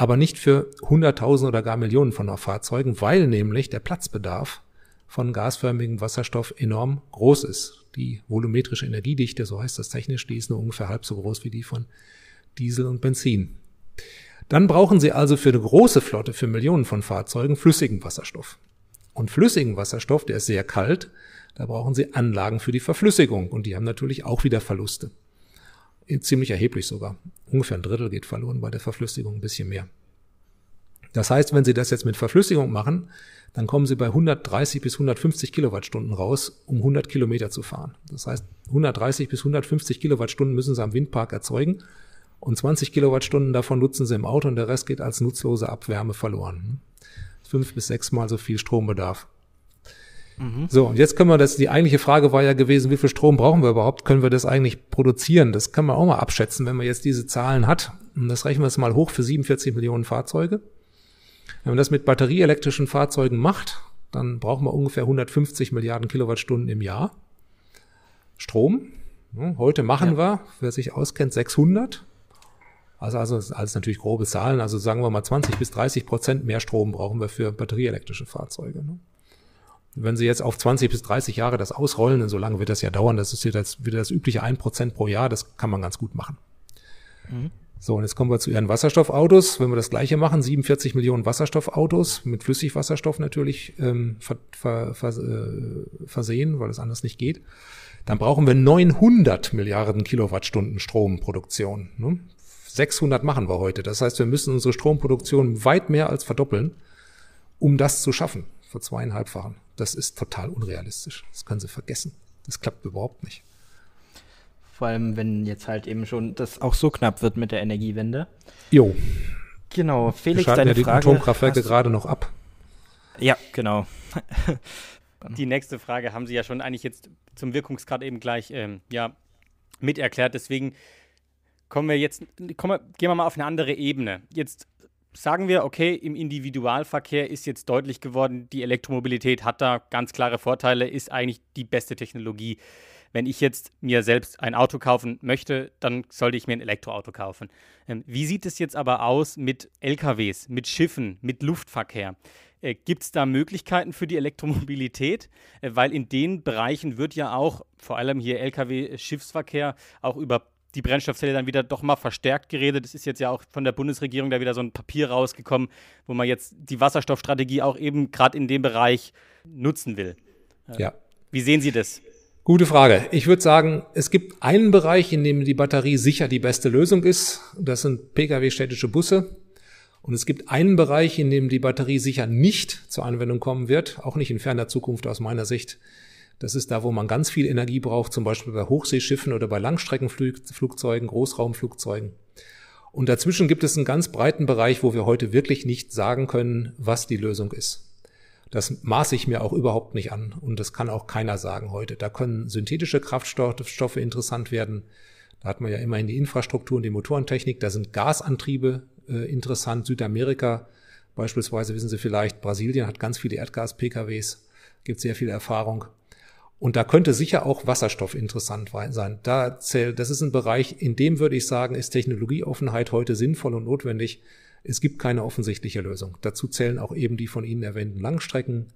aber nicht für 100.000 oder gar Millionen von Fahrzeugen, weil nämlich der Platzbedarf von gasförmigem Wasserstoff enorm groß ist. Die volumetrische Energiedichte, so heißt das technisch, die ist nur ungefähr halb so groß wie die von Diesel und Benzin. Dann brauchen Sie also für eine große Flotte, für Millionen von Fahrzeugen, flüssigen Wasserstoff. Und flüssigen Wasserstoff, der ist sehr kalt, da brauchen Sie Anlagen für die Verflüssigung und die haben natürlich auch wieder Verluste. Ziemlich erheblich sogar. Ungefähr ein Drittel geht verloren bei der Verflüssigung, ein bisschen mehr. Das heißt, wenn Sie das jetzt mit Verflüssigung machen, dann kommen Sie bei 130 bis 150 Kilowattstunden raus, um 100 Kilometer zu fahren. Das heißt, 130 bis 150 Kilowattstunden müssen Sie am Windpark erzeugen und 20 Kilowattstunden davon nutzen Sie im Auto und der Rest geht als nutzlose Abwärme verloren fünf bis sechs Mal so viel Strombedarf. Mhm. So, und jetzt können wir das, die eigentliche Frage war ja gewesen, wie viel Strom brauchen wir überhaupt? Können wir das eigentlich produzieren? Das kann man auch mal abschätzen, wenn man jetzt diese Zahlen hat. Und das rechnen wir jetzt mal hoch für 47 Millionen Fahrzeuge. Wenn man das mit batterieelektrischen Fahrzeugen macht, dann brauchen wir ungefähr 150 Milliarden Kilowattstunden im Jahr. Strom. Heute machen ja. wir, wer sich auskennt, 600. Also, also alles natürlich grobe Zahlen. Also sagen wir mal 20 bis 30 Prozent mehr Strom brauchen wir für batterieelektrische Fahrzeuge. Ne? Wenn Sie jetzt auf 20 bis 30 Jahre das ausrollen, und so lange wird das ja dauern, das ist wieder das, wieder das übliche 1 Prozent pro Jahr, das kann man ganz gut machen. Mhm. So, und jetzt kommen wir zu Ihren Wasserstoffautos. Wenn wir das gleiche machen, 47 Millionen Wasserstoffautos mit Flüssigwasserstoff natürlich ähm, ver, ver, ver, äh, versehen, weil es anders nicht geht, dann brauchen wir 900 Milliarden Kilowattstunden Stromproduktion. Ne? 600 machen wir heute. Das heißt, wir müssen unsere Stromproduktion weit mehr als verdoppeln, um das zu schaffen, für zweieinhalbfachen. Das ist total unrealistisch. Das können Sie vergessen. Das klappt überhaupt nicht. Vor allem, wenn jetzt halt eben schon das auch so knapp wird mit der Energiewende. Jo. Genau, Felix, Wir deine ja die Frage. Atomkraftwerke gerade noch ab. Ja, genau. die nächste Frage haben Sie ja schon eigentlich jetzt zum Wirkungsgrad eben gleich ähm, ja, mit erklärt. Deswegen kommen wir jetzt, kommen wir, gehen wir mal auf eine andere Ebene. Jetzt sagen wir, okay, im Individualverkehr ist jetzt deutlich geworden, die Elektromobilität hat da ganz klare Vorteile, ist eigentlich die beste Technologie. Wenn ich jetzt mir selbst ein Auto kaufen möchte, dann sollte ich mir ein Elektroauto kaufen. Ähm, wie sieht es jetzt aber aus mit LKWs, mit Schiffen, mit Luftverkehr? Äh, Gibt es da Möglichkeiten für die Elektromobilität? Äh, weil in den Bereichen wird ja auch, vor allem hier Lkw-Schiffsverkehr, auch über die Brennstoffzelle dann wieder doch mal verstärkt geredet. Es ist jetzt ja auch von der Bundesregierung da wieder so ein Papier rausgekommen, wo man jetzt die Wasserstoffstrategie auch eben gerade in dem Bereich nutzen will. Ja. Wie sehen Sie das? Gute Frage. Ich würde sagen, es gibt einen Bereich, in dem die Batterie sicher die beste Lösung ist. Das sind Pkw-städtische Busse. Und es gibt einen Bereich, in dem die Batterie sicher nicht zur Anwendung kommen wird, auch nicht in ferner Zukunft aus meiner Sicht. Das ist da, wo man ganz viel Energie braucht, zum Beispiel bei Hochseeschiffen oder bei Langstreckenflugzeugen, Großraumflugzeugen. Und dazwischen gibt es einen ganz breiten Bereich, wo wir heute wirklich nicht sagen können, was die Lösung ist. Das maße ich mir auch überhaupt nicht an und das kann auch keiner sagen heute. Da können synthetische Kraftstoffe interessant werden. Da hat man ja immerhin die Infrastruktur und die Motorentechnik. Da sind Gasantriebe äh, interessant. Südamerika beispielsweise, wissen Sie vielleicht, Brasilien hat ganz viele Erdgas-PKWs, gibt sehr viel Erfahrung. Und da könnte sicher auch Wasserstoff interessant sein. Da zählt, das ist ein Bereich, in dem würde ich sagen, ist Technologieoffenheit heute sinnvoll und notwendig. Es gibt keine offensichtliche Lösung. Dazu zählen auch eben die von Ihnen erwähnten Langstrecken,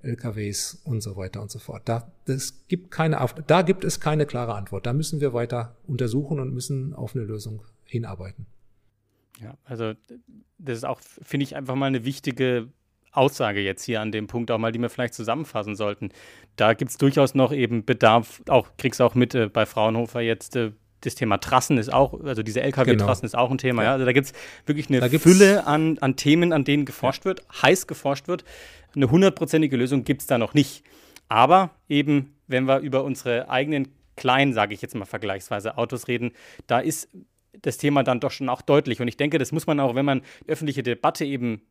LKWs und so weiter und so fort. Da, das gibt keine, da gibt es keine klare Antwort. Da müssen wir weiter untersuchen und müssen auf eine Lösung hinarbeiten. Ja, also das ist auch, finde ich, einfach mal eine wichtige Aussage jetzt hier an dem Punkt auch mal, die wir vielleicht zusammenfassen sollten. Da gibt es durchaus noch eben Bedarf, auch kriegst auch mit äh, bei Fraunhofer jetzt äh, das Thema Trassen ist auch, also diese LKW-Trassen genau. ist auch ein Thema. Ja. ja. Also da gibt es wirklich eine Fülle an, an Themen, an denen geforscht ja. wird, heiß geforscht wird. Eine hundertprozentige Lösung gibt es da noch nicht. Aber eben, wenn wir über unsere eigenen kleinen, sage ich jetzt mal vergleichsweise, Autos reden, da ist das Thema dann doch schon auch deutlich. Und ich denke, das muss man auch, wenn man öffentliche Debatte eben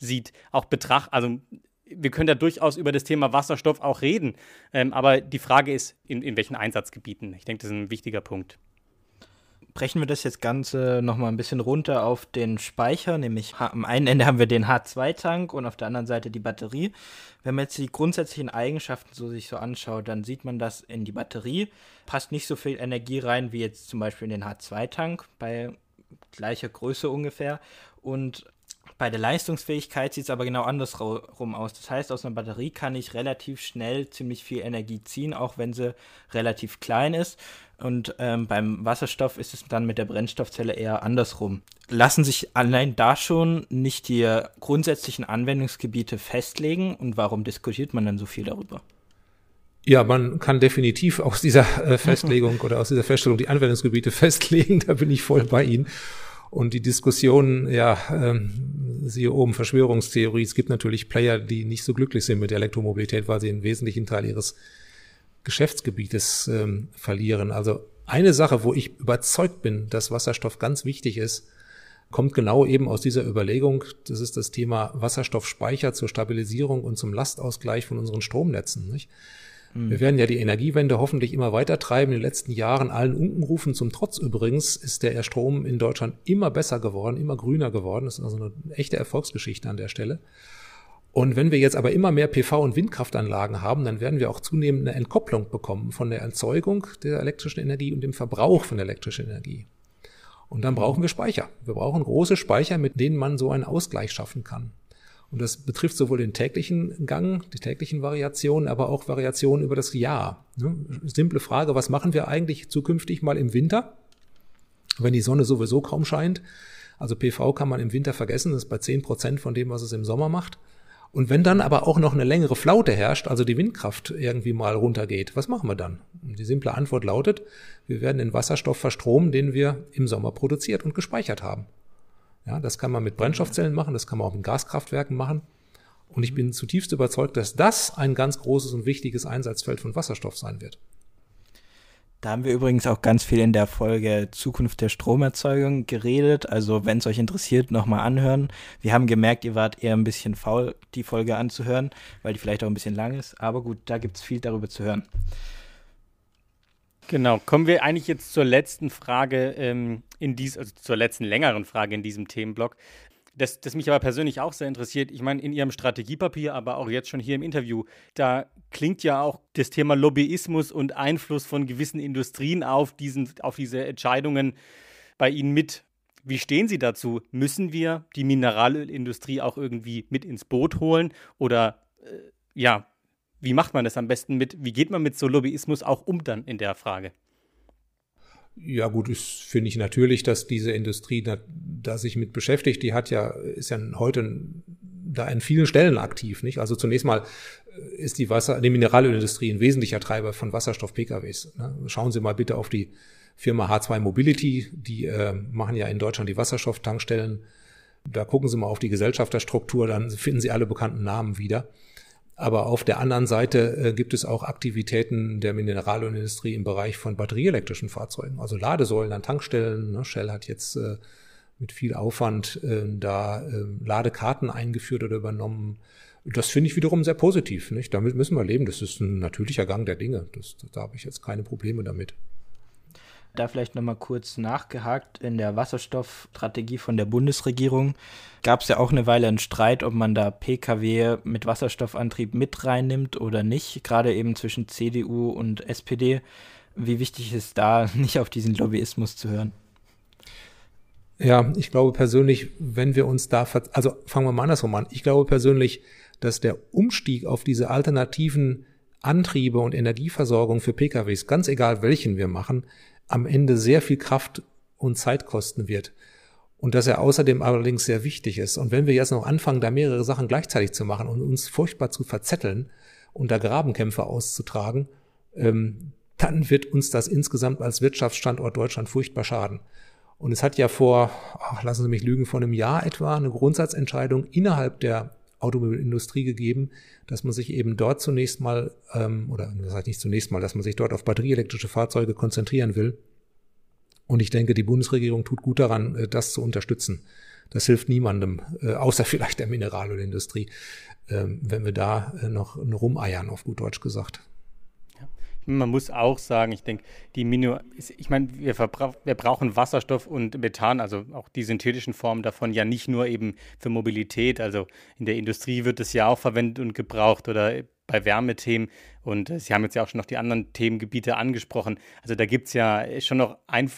sieht, auch betrachten. Also wir können da durchaus über das Thema Wasserstoff auch reden. Ähm, aber die Frage ist, in, in welchen Einsatzgebieten. Ich denke, das ist ein wichtiger Punkt brechen wir das jetzt Ganze nochmal ein bisschen runter auf den Speicher, nämlich am einen Ende haben wir den H2-Tank und auf der anderen Seite die Batterie. Wenn man jetzt die grundsätzlichen Eigenschaften so sich so anschaut, dann sieht man, dass in die Batterie passt nicht so viel Energie rein wie jetzt zum Beispiel in den H2-Tank bei gleicher Größe ungefähr. Und bei der Leistungsfähigkeit sieht es aber genau andersrum aus. Das heißt, aus einer Batterie kann ich relativ schnell ziemlich viel Energie ziehen, auch wenn sie relativ klein ist. Und ähm, beim Wasserstoff ist es dann mit der Brennstoffzelle eher andersrum. Lassen sich allein da schon nicht die grundsätzlichen Anwendungsgebiete festlegen? Und warum diskutiert man dann so viel darüber? Ja, man kann definitiv aus dieser äh, Festlegung oder aus dieser Feststellung die Anwendungsgebiete festlegen. Da bin ich voll bei Ihnen. Und die Diskussion, ja, ähm, siehe oben Verschwörungstheorie, es gibt natürlich Player, die nicht so glücklich sind mit Elektromobilität, weil sie einen wesentlichen Teil ihres Geschäftsgebietes ähm, verlieren. Also eine Sache, wo ich überzeugt bin, dass Wasserstoff ganz wichtig ist, kommt genau eben aus dieser Überlegung. Das ist das Thema Wasserstoffspeicher zur Stabilisierung und zum Lastausgleich von unseren Stromnetzen. Nicht? Wir werden ja die Energiewende hoffentlich immer weiter treiben. In den letzten Jahren, allen Unkenrufen zum Trotz übrigens, ist der Strom in Deutschland immer besser geworden, immer grüner geworden. Das ist also eine echte Erfolgsgeschichte an der Stelle. Und wenn wir jetzt aber immer mehr PV- und Windkraftanlagen haben, dann werden wir auch zunehmend eine Entkopplung bekommen von der Erzeugung der elektrischen Energie und dem Verbrauch von elektrischer Energie. Und dann brauchen wir Speicher. Wir brauchen große Speicher, mit denen man so einen Ausgleich schaffen kann. Und das betrifft sowohl den täglichen Gang, die täglichen Variationen, aber auch Variationen über das Jahr. Ne? Simple Frage, was machen wir eigentlich zukünftig mal im Winter, wenn die Sonne sowieso kaum scheint? Also PV kann man im Winter vergessen, das ist bei zehn Prozent von dem, was es im Sommer macht. Und wenn dann aber auch noch eine längere Flaute herrscht, also die Windkraft irgendwie mal runtergeht, was machen wir dann? Die simple Antwort lautet, wir werden den Wasserstoff verstromen, den wir im Sommer produziert und gespeichert haben. Ja, das kann man mit Brennstoffzellen machen, das kann man auch mit Gaskraftwerken machen. Und ich bin zutiefst überzeugt, dass das ein ganz großes und wichtiges Einsatzfeld von Wasserstoff sein wird. Da haben wir übrigens auch ganz viel in der Folge Zukunft der Stromerzeugung geredet. Also wenn es euch interessiert, nochmal anhören. Wir haben gemerkt, ihr wart eher ein bisschen faul, die Folge anzuhören, weil die vielleicht auch ein bisschen lang ist. Aber gut, da gibt es viel darüber zu hören. Genau, kommen wir eigentlich jetzt zur letzten Frage ähm, in dies, also zur letzten längeren Frage in diesem Themenblock. Das, das mich aber persönlich auch sehr interessiert, ich meine, in Ihrem Strategiepapier, aber auch jetzt schon hier im Interview, da klingt ja auch das Thema Lobbyismus und Einfluss von gewissen Industrien auf, diesen, auf diese Entscheidungen bei Ihnen mit. Wie stehen Sie dazu? Müssen wir die Mineralölindustrie auch irgendwie mit ins Boot holen? Oder äh, ja, wie macht man das am besten mit? Wie geht man mit so Lobbyismus auch um dann in der Frage? Ja, gut, ist finde ich natürlich, dass diese Industrie da, da sich mit beschäftigt. Die hat ja, ist ja heute da an vielen Stellen aktiv, nicht? Also zunächst mal äh, ist die Wasser, die Mineralölindustrie ein wesentlicher Treiber von Wasserstoff-PKWs. Ne? Schauen Sie mal bitte auf die Firma H2 Mobility, die äh, machen ja in Deutschland die Wasserstofftankstellen. Da gucken Sie mal auf die Gesellschafterstruktur, dann finden Sie alle bekannten Namen wieder. Aber auf der anderen Seite äh, gibt es auch Aktivitäten der Mineralölindustrie im Bereich von batterieelektrischen Fahrzeugen, also Ladesäulen an Tankstellen. Ne? Shell hat jetzt äh, mit viel Aufwand äh, da äh, Ladekarten eingeführt oder übernommen. Das finde ich wiederum sehr positiv. Nicht? Damit müssen wir leben. Das ist ein natürlicher Gang der Dinge. Das, da habe ich jetzt keine Probleme damit. Da vielleicht nochmal kurz nachgehakt. In der Wasserstoffstrategie von der Bundesregierung gab es ja auch eine Weile einen Streit, ob man da Pkw mit Wasserstoffantrieb mit reinnimmt oder nicht, gerade eben zwischen CDU und SPD. Wie wichtig ist da, nicht auf diesen Lobbyismus zu hören? Ja, ich glaube persönlich, wenn wir uns da, also fangen wir mal andersrum an. Ich glaube persönlich, dass der Umstieg auf diese alternativen Antriebe und Energieversorgung für PKWs, ganz egal welchen wir machen, am Ende sehr viel Kraft und Zeit kosten wird. Und dass er außerdem allerdings sehr wichtig ist. Und wenn wir jetzt noch anfangen, da mehrere Sachen gleichzeitig zu machen und uns furchtbar zu verzetteln und da Grabenkämpfe auszutragen, ähm, dann wird uns das insgesamt als Wirtschaftsstandort Deutschland furchtbar schaden. Und es hat ja vor, ach, lassen Sie mich lügen, vor einem Jahr etwa eine Grundsatzentscheidung innerhalb der Automobilindustrie gegeben, dass man sich eben dort zunächst mal, ähm, oder das heißt nicht zunächst mal, dass man sich dort auf batterieelektrische Fahrzeuge konzentrieren will. Und ich denke, die Bundesregierung tut gut daran, äh, das zu unterstützen. Das hilft niemandem, äh, außer vielleicht der Mineralölindustrie, äh, wenn wir da äh, noch rumeiern, auf gut Deutsch gesagt. Man muss auch sagen, ich denke, die Mino, ich meine, wir, wir brauchen Wasserstoff und Methan, also auch die synthetischen Formen davon, ja nicht nur eben für Mobilität. Also in der Industrie wird es ja auch verwendet und gebraucht oder bei Wärmethemen. Und Sie haben jetzt ja auch schon noch die anderen Themengebiete angesprochen. Also da gibt es ja schon noch ein,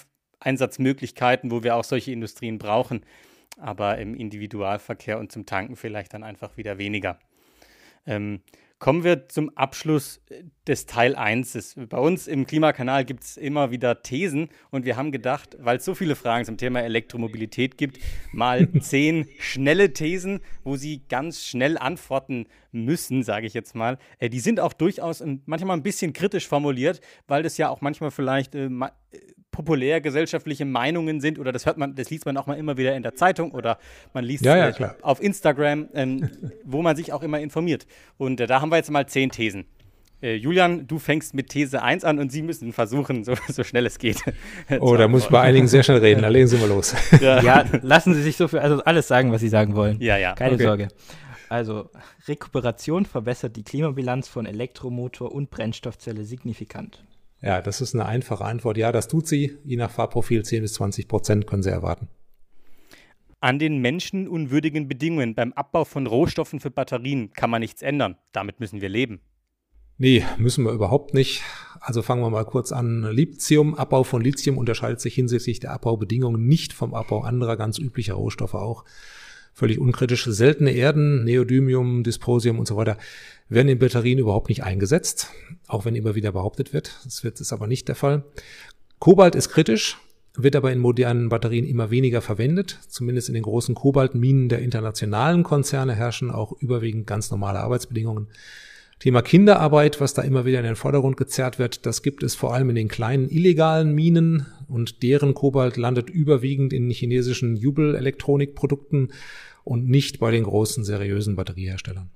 Einsatzmöglichkeiten, wo wir auch solche Industrien brauchen. Aber im Individualverkehr und zum Tanken vielleicht dann einfach wieder weniger. Ähm, Kommen wir zum Abschluss äh, des Teil 1. Bei uns im Klimakanal gibt es immer wieder Thesen und wir haben gedacht, weil es so viele Fragen zum Thema Elektromobilität gibt, mal zehn schnelle Thesen, wo Sie ganz schnell antworten müssen, sage ich jetzt mal. Äh, die sind auch durchaus manchmal ein bisschen kritisch formuliert, weil das ja auch manchmal vielleicht äh, populär gesellschaftliche Meinungen sind oder das hört man, das liest man auch mal immer wieder in der Zeitung oder man liest ja, ja, auf Instagram, ähm, wo man sich auch immer informiert. Und äh, da haben wir jetzt mal zehn Thesen. Äh, Julian, du fängst mit These 1 an und Sie müssen versuchen, so, so schnell es geht. oh, da muss ich bei einigen sehr schnell reden. Da legen Sie mal los. Ja. ja, lassen Sie sich so viel, also alles sagen, was Sie sagen wollen. Ja, ja. Keine okay. Sorge. Also, Rekuperation verbessert die Klimabilanz von Elektromotor und Brennstoffzelle signifikant. Ja, das ist eine einfache Antwort. Ja, das tut sie. Je nach Fahrprofil 10 bis 20 Prozent können Sie erwarten. An den menschenunwürdigen Bedingungen beim Abbau von Rohstoffen für Batterien kann man nichts ändern. Damit müssen wir leben. Nee, müssen wir überhaupt nicht. Also fangen wir mal kurz an. Lithium, Abbau von Lithium unterscheidet sich hinsichtlich der Abbaubedingungen nicht vom Abbau anderer ganz üblicher Rohstoffe auch völlig unkritisch. Seltene Erden, Neodymium, Dysprosium und so weiter, werden in Batterien überhaupt nicht eingesetzt, auch wenn immer wieder behauptet wird. Das wird ist aber nicht der Fall. Kobalt ist kritisch, wird aber in modernen Batterien immer weniger verwendet. Zumindest in den großen Kobaltminen der internationalen Konzerne herrschen auch überwiegend ganz normale Arbeitsbedingungen. Thema Kinderarbeit, was da immer wieder in den Vordergrund gezerrt wird, das gibt es vor allem in den kleinen illegalen Minen und deren Kobalt landet überwiegend in chinesischen Jubel-Elektronikprodukten und nicht bei den großen seriösen Batterieherstellern.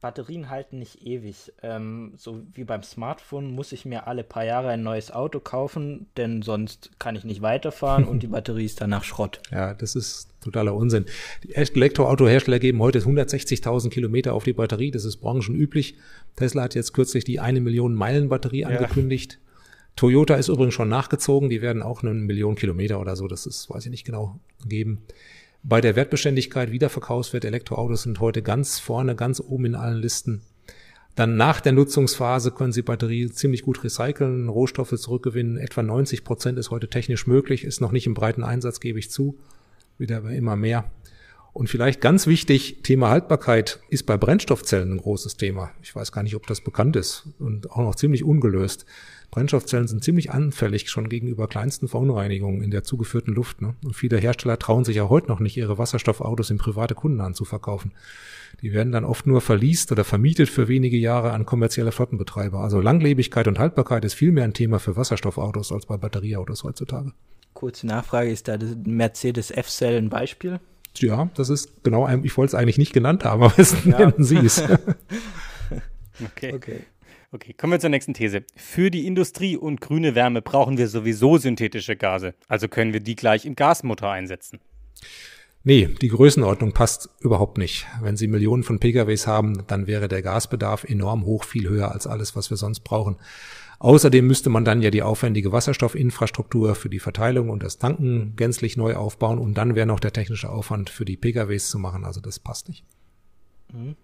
Batterien halten nicht ewig. Ähm, so wie beim Smartphone muss ich mir alle paar Jahre ein neues Auto kaufen, denn sonst kann ich nicht weiterfahren und die Batterie ist danach Schrott. Ja, das ist totaler Unsinn. Die Elektroautohersteller geben heute 160.000 Kilometer auf die Batterie. Das ist branchenüblich. Tesla hat jetzt kürzlich die eine Million Meilen Batterie ja. angekündigt. Toyota ist übrigens schon nachgezogen. Die werden auch eine Million Kilometer oder so, das ist, weiß ich nicht genau, geben. Bei der Wertbeständigkeit, Wiederverkaufswert Elektroautos sind heute ganz vorne, ganz oben in allen Listen. Dann nach der Nutzungsphase können Sie Batterie ziemlich gut recyceln, Rohstoffe zurückgewinnen. Etwa 90 Prozent ist heute technisch möglich, ist noch nicht im breiten Einsatz, gebe ich zu. Wieder immer mehr. Und vielleicht ganz wichtig, Thema Haltbarkeit ist bei Brennstoffzellen ein großes Thema. Ich weiß gar nicht, ob das bekannt ist und auch noch ziemlich ungelöst. Brennstoffzellen sind ziemlich anfällig schon gegenüber kleinsten Verunreinigungen in der zugeführten Luft. Ne? Und viele Hersteller trauen sich ja heute noch nicht, ihre Wasserstoffautos in private Kunden anzuverkaufen. Die werden dann oft nur verliest oder vermietet für wenige Jahre an kommerzielle Flottenbetreiber. Also Langlebigkeit und Haltbarkeit ist viel mehr ein Thema für Wasserstoffautos als bei Batterieautos heutzutage. Kurze Nachfrage, ist da das Mercedes F-Cell ein Beispiel? Ja, das ist genau, ich wollte es eigentlich nicht genannt haben, aber es ja. nennen Sie es. okay. okay. Okay, kommen wir zur nächsten These. Für die Industrie und grüne Wärme brauchen wir sowieso synthetische Gase. Also können wir die gleich im Gasmotor einsetzen. Nee, die Größenordnung passt überhaupt nicht. Wenn Sie Millionen von PKWs haben, dann wäre der Gasbedarf enorm hoch, viel höher als alles, was wir sonst brauchen. Außerdem müsste man dann ja die aufwendige Wasserstoffinfrastruktur für die Verteilung und das Tanken gänzlich neu aufbauen und dann wäre noch der technische Aufwand für die PKWs zu machen. Also das passt nicht. Mhm.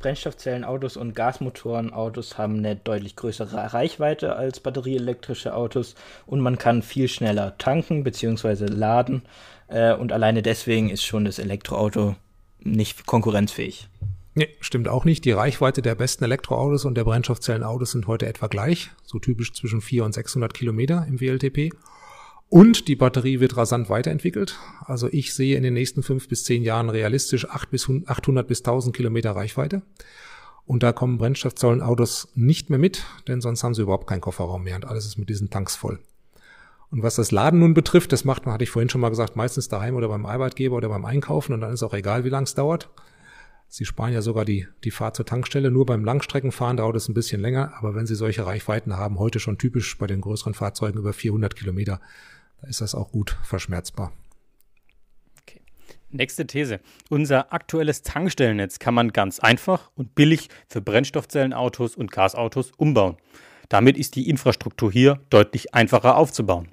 Brennstoffzellenautos und Gasmotorenautos haben eine deutlich größere Reichweite als batterieelektrische Autos und man kann viel schneller tanken bzw. laden. Äh, und alleine deswegen ist schon das Elektroauto nicht konkurrenzfähig. Nee, stimmt auch nicht. Die Reichweite der besten Elektroautos und der Brennstoffzellenautos sind heute etwa gleich, so typisch zwischen 400 und 600 Kilometer im WLTP. Und die Batterie wird rasant weiterentwickelt. Also ich sehe in den nächsten fünf bis zehn Jahren realistisch 800 bis 800 bis 1000 Kilometer Reichweite. Und da kommen Brennstoffzellenautos nicht mehr mit, denn sonst haben sie überhaupt keinen Kofferraum mehr und alles ist mit diesen Tanks voll. Und was das Laden nun betrifft, das macht man, hatte ich vorhin schon mal gesagt, meistens daheim oder beim Arbeitgeber oder beim Einkaufen und dann ist auch egal, wie lang es dauert. Sie sparen ja sogar die, die Fahrt zur Tankstelle. Nur beim Langstreckenfahren dauert es ein bisschen länger, aber wenn Sie solche Reichweiten haben, heute schon typisch bei den größeren Fahrzeugen über 400 Kilometer, da ist das auch gut verschmerzbar. Okay. Nächste These. Unser aktuelles Tankstellennetz kann man ganz einfach und billig für Brennstoffzellenautos und Gasautos umbauen. Damit ist die Infrastruktur hier deutlich einfacher aufzubauen.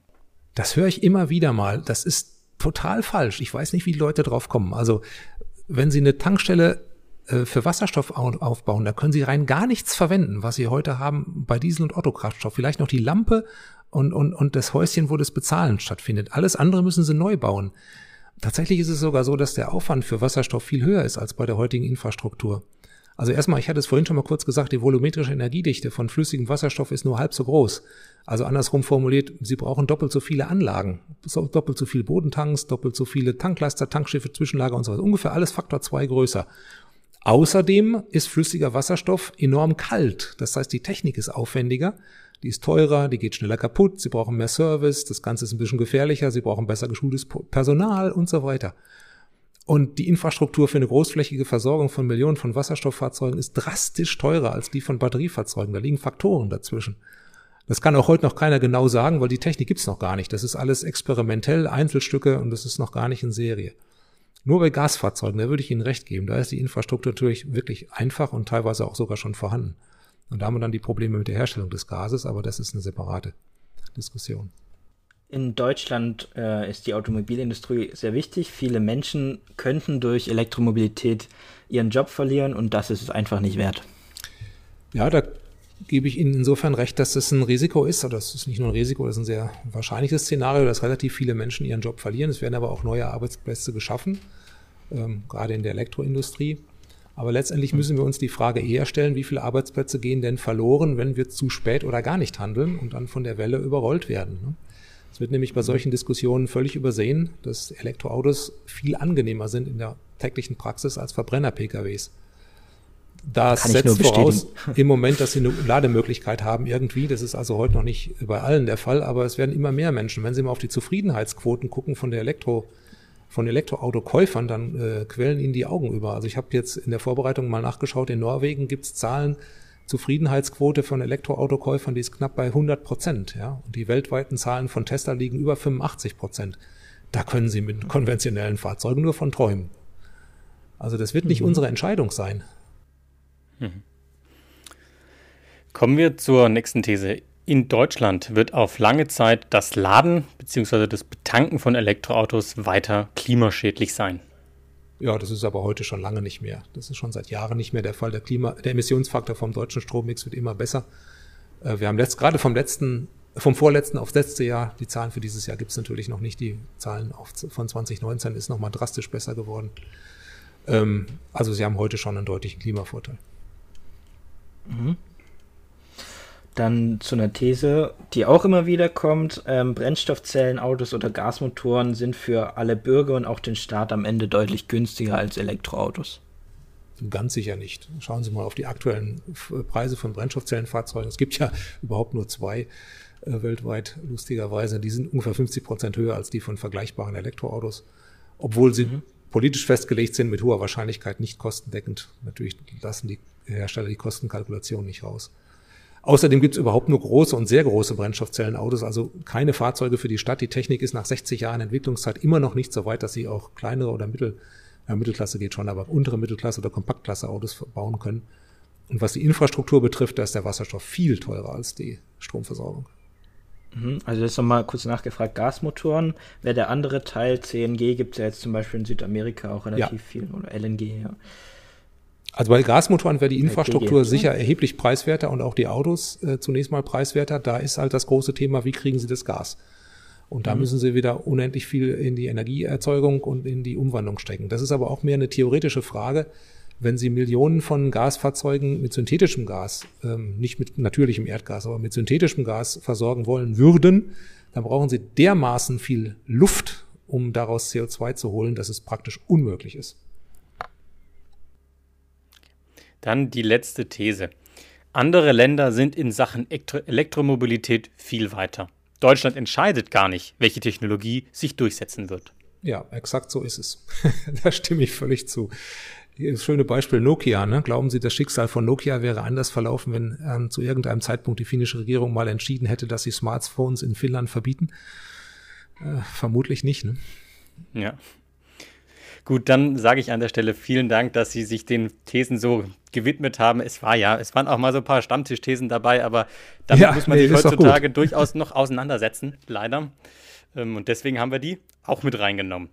Das höre ich immer wieder mal. Das ist total falsch. Ich weiß nicht, wie die Leute drauf kommen. Also, wenn Sie eine Tankstelle äh, für Wasserstoff aufbauen, da können Sie rein gar nichts verwenden, was Sie heute haben bei Diesel- und Autokraftstoff. Vielleicht noch die Lampe und, und, und das Häuschen, wo das Bezahlen stattfindet. Alles andere müssen Sie neu bauen. Tatsächlich ist es sogar so, dass der Aufwand für Wasserstoff viel höher ist als bei der heutigen Infrastruktur. Also erstmal, ich hatte es vorhin schon mal kurz gesagt, die volumetrische Energiedichte von flüssigem Wasserstoff ist nur halb so groß. Also andersrum formuliert, Sie brauchen doppelt so viele Anlagen, doppelt so viele Bodentanks, doppelt so viele Tanklaster, Tankschiffe, Zwischenlager und so weiter. Ungefähr alles Faktor zwei größer. Außerdem ist flüssiger Wasserstoff enorm kalt. Das heißt, die Technik ist aufwendiger, die ist teurer, die geht schneller kaputt, Sie brauchen mehr Service, das Ganze ist ein bisschen gefährlicher, Sie brauchen besser geschultes Personal und so weiter. Und die Infrastruktur für eine großflächige Versorgung von Millionen von Wasserstofffahrzeugen ist drastisch teurer als die von Batteriefahrzeugen. Da liegen Faktoren dazwischen. Das kann auch heute noch keiner genau sagen, weil die Technik gibt's noch gar nicht. Das ist alles experimentell, Einzelstücke und das ist noch gar nicht in Serie. Nur bei Gasfahrzeugen, da würde ich Ihnen recht geben, da ist die Infrastruktur natürlich wirklich einfach und teilweise auch sogar schon vorhanden. Und da haben wir dann die Probleme mit der Herstellung des Gases, aber das ist eine separate Diskussion. In Deutschland äh, ist die Automobilindustrie sehr wichtig. Viele Menschen könnten durch Elektromobilität ihren Job verlieren und das ist es einfach nicht wert. Ja, da gebe ich Ihnen insofern recht, dass es ein Risiko ist, oder es ist nicht nur ein Risiko, das ist ein sehr wahrscheinliches Szenario, dass relativ viele Menschen ihren Job verlieren. Es werden aber auch neue Arbeitsplätze geschaffen, ähm, gerade in der Elektroindustrie. Aber letztendlich müssen wir uns die Frage eher stellen, wie viele Arbeitsplätze gehen denn verloren, wenn wir zu spät oder gar nicht handeln und dann von der Welle überrollt werden. Es wird nämlich bei solchen Diskussionen völlig übersehen, dass Elektroautos viel angenehmer sind in der täglichen Praxis als Verbrenner-PKWs. Das setzt voraus im Moment, dass sie eine Lademöglichkeit haben irgendwie. Das ist also heute noch nicht bei allen der Fall, aber es werden immer mehr Menschen. Wenn Sie mal auf die Zufriedenheitsquoten gucken von der Elektro, von Elektroautokäufern, dann äh, quellen ihnen die Augen über. Also ich habe jetzt in der Vorbereitung mal nachgeschaut, in Norwegen gibt es Zahlen, Zufriedenheitsquote von Elektroautokäufern, die ist knapp bei 100 Prozent. Ja? Und die weltweiten Zahlen von Tesla liegen über 85 Prozent. Da können Sie mit konventionellen Fahrzeugen nur von träumen. Also das wird nicht mhm. unsere Entscheidung sein. Mhm. Kommen wir zur nächsten These. In Deutschland wird auf lange Zeit das Laden bzw. das Betanken von Elektroautos weiter klimaschädlich sein. Ja, das ist aber heute schon lange nicht mehr. Das ist schon seit Jahren nicht mehr der Fall. Der Klima, der Emissionsfaktor vom deutschen Strommix wird immer besser. Äh, wir haben letzt, gerade vom letzten, vom vorletzten aufs letzte Jahr, die Zahlen für dieses Jahr gibt es natürlich noch nicht. Die Zahlen auf, von 2019 ist nochmal drastisch besser geworden. Ähm, also sie haben heute schon einen deutlichen Klimavorteil. Mhm. Dann zu einer These, die auch immer wieder kommt. Ähm, Brennstoffzellenautos oder Gasmotoren sind für alle Bürger und auch den Staat am Ende deutlich günstiger als Elektroautos. Ganz sicher nicht. Schauen Sie mal auf die aktuellen Preise von Brennstoffzellenfahrzeugen. Es gibt ja überhaupt nur zwei äh, weltweit, lustigerweise. Die sind ungefähr 50 Prozent höher als die von vergleichbaren Elektroautos, obwohl sie mhm. politisch festgelegt sind, mit hoher Wahrscheinlichkeit nicht kostendeckend. Natürlich lassen die Hersteller die Kostenkalkulation nicht raus. Außerdem gibt es überhaupt nur große und sehr große Brennstoffzellenautos, also keine Fahrzeuge für die Stadt. Die Technik ist nach 60 Jahren Entwicklungszeit immer noch nicht so weit, dass sie auch kleinere oder Mittel, ja, Mittelklasse geht schon, aber untere Mittelklasse oder Kompaktklasse Autos bauen können. Und was die Infrastruktur betrifft, da ist der Wasserstoff viel teurer als die Stromversorgung. Mhm, also jetzt nochmal kurz nachgefragt, Gasmotoren, wäre der andere Teil, CNG gibt es ja jetzt zum Beispiel in Südamerika auch relativ ja. viel, oder LNG, ja. Also bei Gasmotoren wäre die Infrastruktur sicher erheblich preiswerter und auch die Autos äh, zunächst mal preiswerter. Da ist halt das große Thema, wie kriegen sie das Gas? Und da mhm. müssen sie wieder unendlich viel in die Energieerzeugung und in die Umwandlung stecken. Das ist aber auch mehr eine theoretische Frage. Wenn Sie Millionen von Gasfahrzeugen mit synthetischem Gas, ähm, nicht mit natürlichem Erdgas, aber mit synthetischem Gas versorgen wollen würden, dann brauchen Sie dermaßen viel Luft, um daraus CO2 zu holen, dass es praktisch unmöglich ist. Dann die letzte These. Andere Länder sind in Sachen Elektromobilität viel weiter. Deutschland entscheidet gar nicht, welche Technologie sich durchsetzen wird. Ja, exakt so ist es. da stimme ich völlig zu. Das schöne Beispiel Nokia. Ne? Glauben Sie, das Schicksal von Nokia wäre anders verlaufen, wenn ähm, zu irgendeinem Zeitpunkt die finnische Regierung mal entschieden hätte, dass sie Smartphones in Finnland verbieten? Äh, vermutlich nicht. Ne? Ja. Gut, dann sage ich an der Stelle vielen Dank, dass Sie sich den Thesen so gewidmet haben. Es war ja, es waren auch mal so ein paar Stammtischthesen dabei, aber damit ja, muss man nee, sich heutzutage durchaus noch auseinandersetzen, leider. Ähm, und deswegen haben wir die auch mit reingenommen.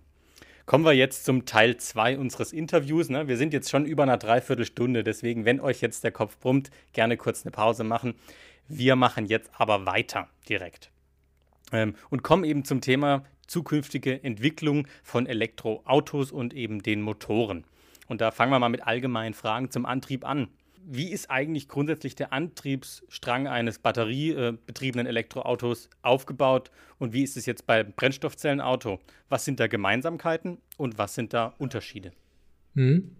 Kommen wir jetzt zum Teil 2 unseres Interviews. Ne? Wir sind jetzt schon über einer Dreiviertelstunde, deswegen, wenn euch jetzt der Kopf brummt, gerne kurz eine Pause machen. Wir machen jetzt aber weiter direkt ähm, und kommen eben zum Thema zukünftige Entwicklung von Elektroautos und eben den Motoren. Und da fangen wir mal mit allgemeinen Fragen zum Antrieb an wie ist eigentlich grundsätzlich der Antriebsstrang eines batteriebetriebenen Elektroautos aufgebaut und wie ist es jetzt beim Brennstoffzellenauto? Was sind da Gemeinsamkeiten und was sind da Unterschiede? Mhm.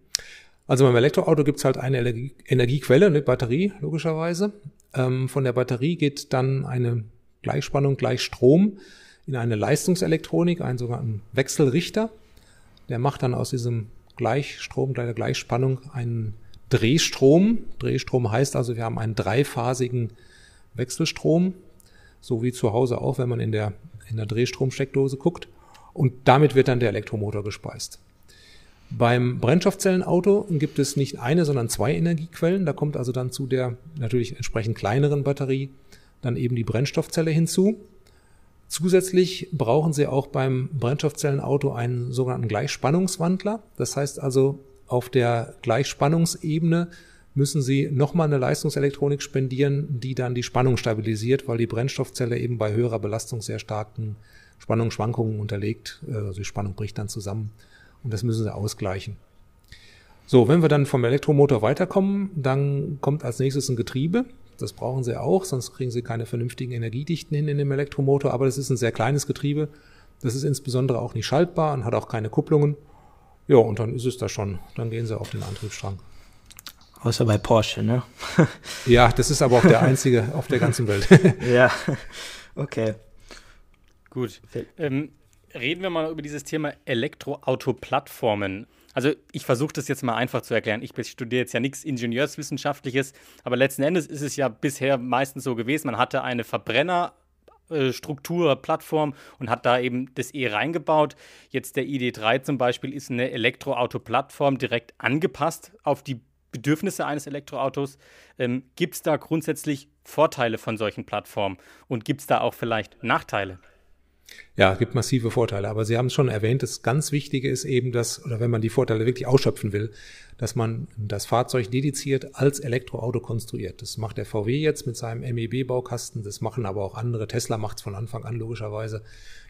Also beim Elektroauto gibt es halt eine Energiequelle, eine Batterie, logischerweise. Ähm, von der Batterie geht dann eine Gleichspannung, Gleichstrom in eine Leistungselektronik, einen sogenannten Wechselrichter. Der macht dann aus diesem Gleichstrom, der Gleichspannung einen Drehstrom. Drehstrom heißt also, wir haben einen dreiphasigen Wechselstrom, so wie zu Hause auch, wenn man in der, in der Drehstromsteckdose guckt. Und damit wird dann der Elektromotor gespeist. Beim Brennstoffzellenauto gibt es nicht eine, sondern zwei Energiequellen. Da kommt also dann zu der natürlich entsprechend kleineren Batterie dann eben die Brennstoffzelle hinzu. Zusätzlich brauchen Sie auch beim Brennstoffzellenauto einen sogenannten Gleichspannungswandler. Das heißt also, auf der Gleichspannungsebene müssen Sie nochmal eine Leistungselektronik spendieren, die dann die Spannung stabilisiert, weil die Brennstoffzelle eben bei höherer Belastung sehr starken Spannungsschwankungen unterlegt. Also die Spannung bricht dann zusammen und das müssen Sie ausgleichen. So, wenn wir dann vom Elektromotor weiterkommen, dann kommt als nächstes ein Getriebe. Das brauchen Sie auch, sonst kriegen Sie keine vernünftigen Energiedichten hin in dem Elektromotor. Aber das ist ein sehr kleines Getriebe. Das ist insbesondere auch nicht schaltbar und hat auch keine Kupplungen. Ja, und dann ist es da schon. Dann gehen sie auf den Antriebsstrang. Außer bei Porsche, ne? ja, das ist aber auch der einzige auf der ganzen Welt. ja, okay. Gut. Ähm, reden wir mal über dieses Thema Elektroauto-Plattformen. Also ich versuche das jetzt mal einfach zu erklären. Ich studiere jetzt ja nichts Ingenieurswissenschaftliches, aber letzten Endes ist es ja bisher meistens so gewesen, man hatte eine Verbrenner Struktur, Plattform und hat da eben das E reingebaut. Jetzt der ID3 zum Beispiel ist eine Elektroauto-Plattform direkt angepasst auf die Bedürfnisse eines Elektroautos. Ähm, gibt es da grundsätzlich Vorteile von solchen Plattformen und gibt es da auch vielleicht Nachteile? Ja, es gibt massive Vorteile, aber Sie haben es schon erwähnt, das ganz Wichtige ist eben, dass, oder wenn man die Vorteile wirklich ausschöpfen will, dass man das Fahrzeug dediziert als Elektroauto konstruiert. Das macht der VW jetzt mit seinem MEB-Baukasten, das machen aber auch andere. Tesla macht es von Anfang an logischerweise.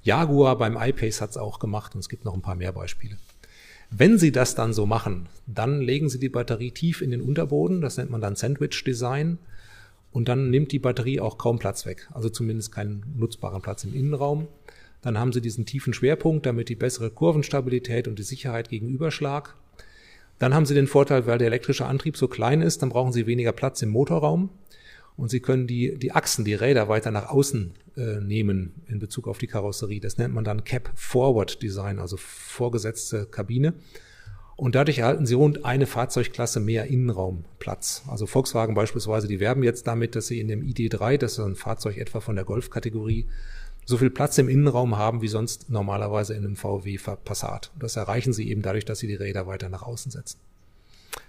Jaguar beim iPace hat es auch gemacht und es gibt noch ein paar mehr Beispiele. Wenn Sie das dann so machen, dann legen Sie die Batterie tief in den Unterboden, das nennt man dann Sandwich-Design. Und dann nimmt die Batterie auch kaum Platz weg, also zumindest keinen nutzbaren Platz im Innenraum. Dann haben Sie diesen tiefen Schwerpunkt, damit die bessere Kurvenstabilität und die Sicherheit gegen Überschlag. Dann haben Sie den Vorteil, weil der elektrische Antrieb so klein ist, dann brauchen Sie weniger Platz im Motorraum und Sie können die, die Achsen, die Räder weiter nach außen äh, nehmen in Bezug auf die Karosserie. Das nennt man dann Cap Forward Design, also vorgesetzte Kabine. Und dadurch erhalten sie rund eine Fahrzeugklasse mehr Innenraumplatz. Also Volkswagen beispielsweise, die werben jetzt damit, dass sie in dem ID3, das ist ein Fahrzeug etwa von der Golf-Kategorie, so viel Platz im Innenraum haben wie sonst normalerweise in einem VW Passat. Und das erreichen sie eben dadurch, dass sie die Räder weiter nach außen setzen.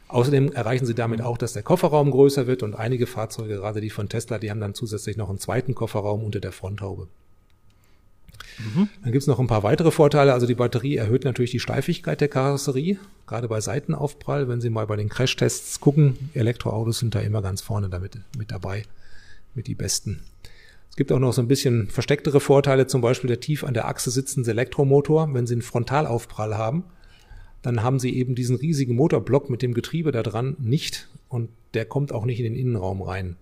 Außerdem erreichen sie damit auch, dass der Kofferraum größer wird und einige Fahrzeuge, gerade die von Tesla, die haben dann zusätzlich noch einen zweiten Kofferraum unter der Fronthaube. Mhm. Dann gibt's noch ein paar weitere Vorteile. Also die Batterie erhöht natürlich die Steifigkeit der Karosserie, gerade bei Seitenaufprall. Wenn Sie mal bei den Crashtests gucken, Elektroautos sind da immer ganz vorne damit mit dabei, mit die besten. Es gibt auch noch so ein bisschen verstecktere Vorteile, zum Beispiel der tief an der Achse sitzende Elektromotor. Wenn Sie einen Frontalaufprall haben, dann haben Sie eben diesen riesigen Motorblock mit dem Getriebe da dran nicht und der kommt auch nicht in den Innenraum rein.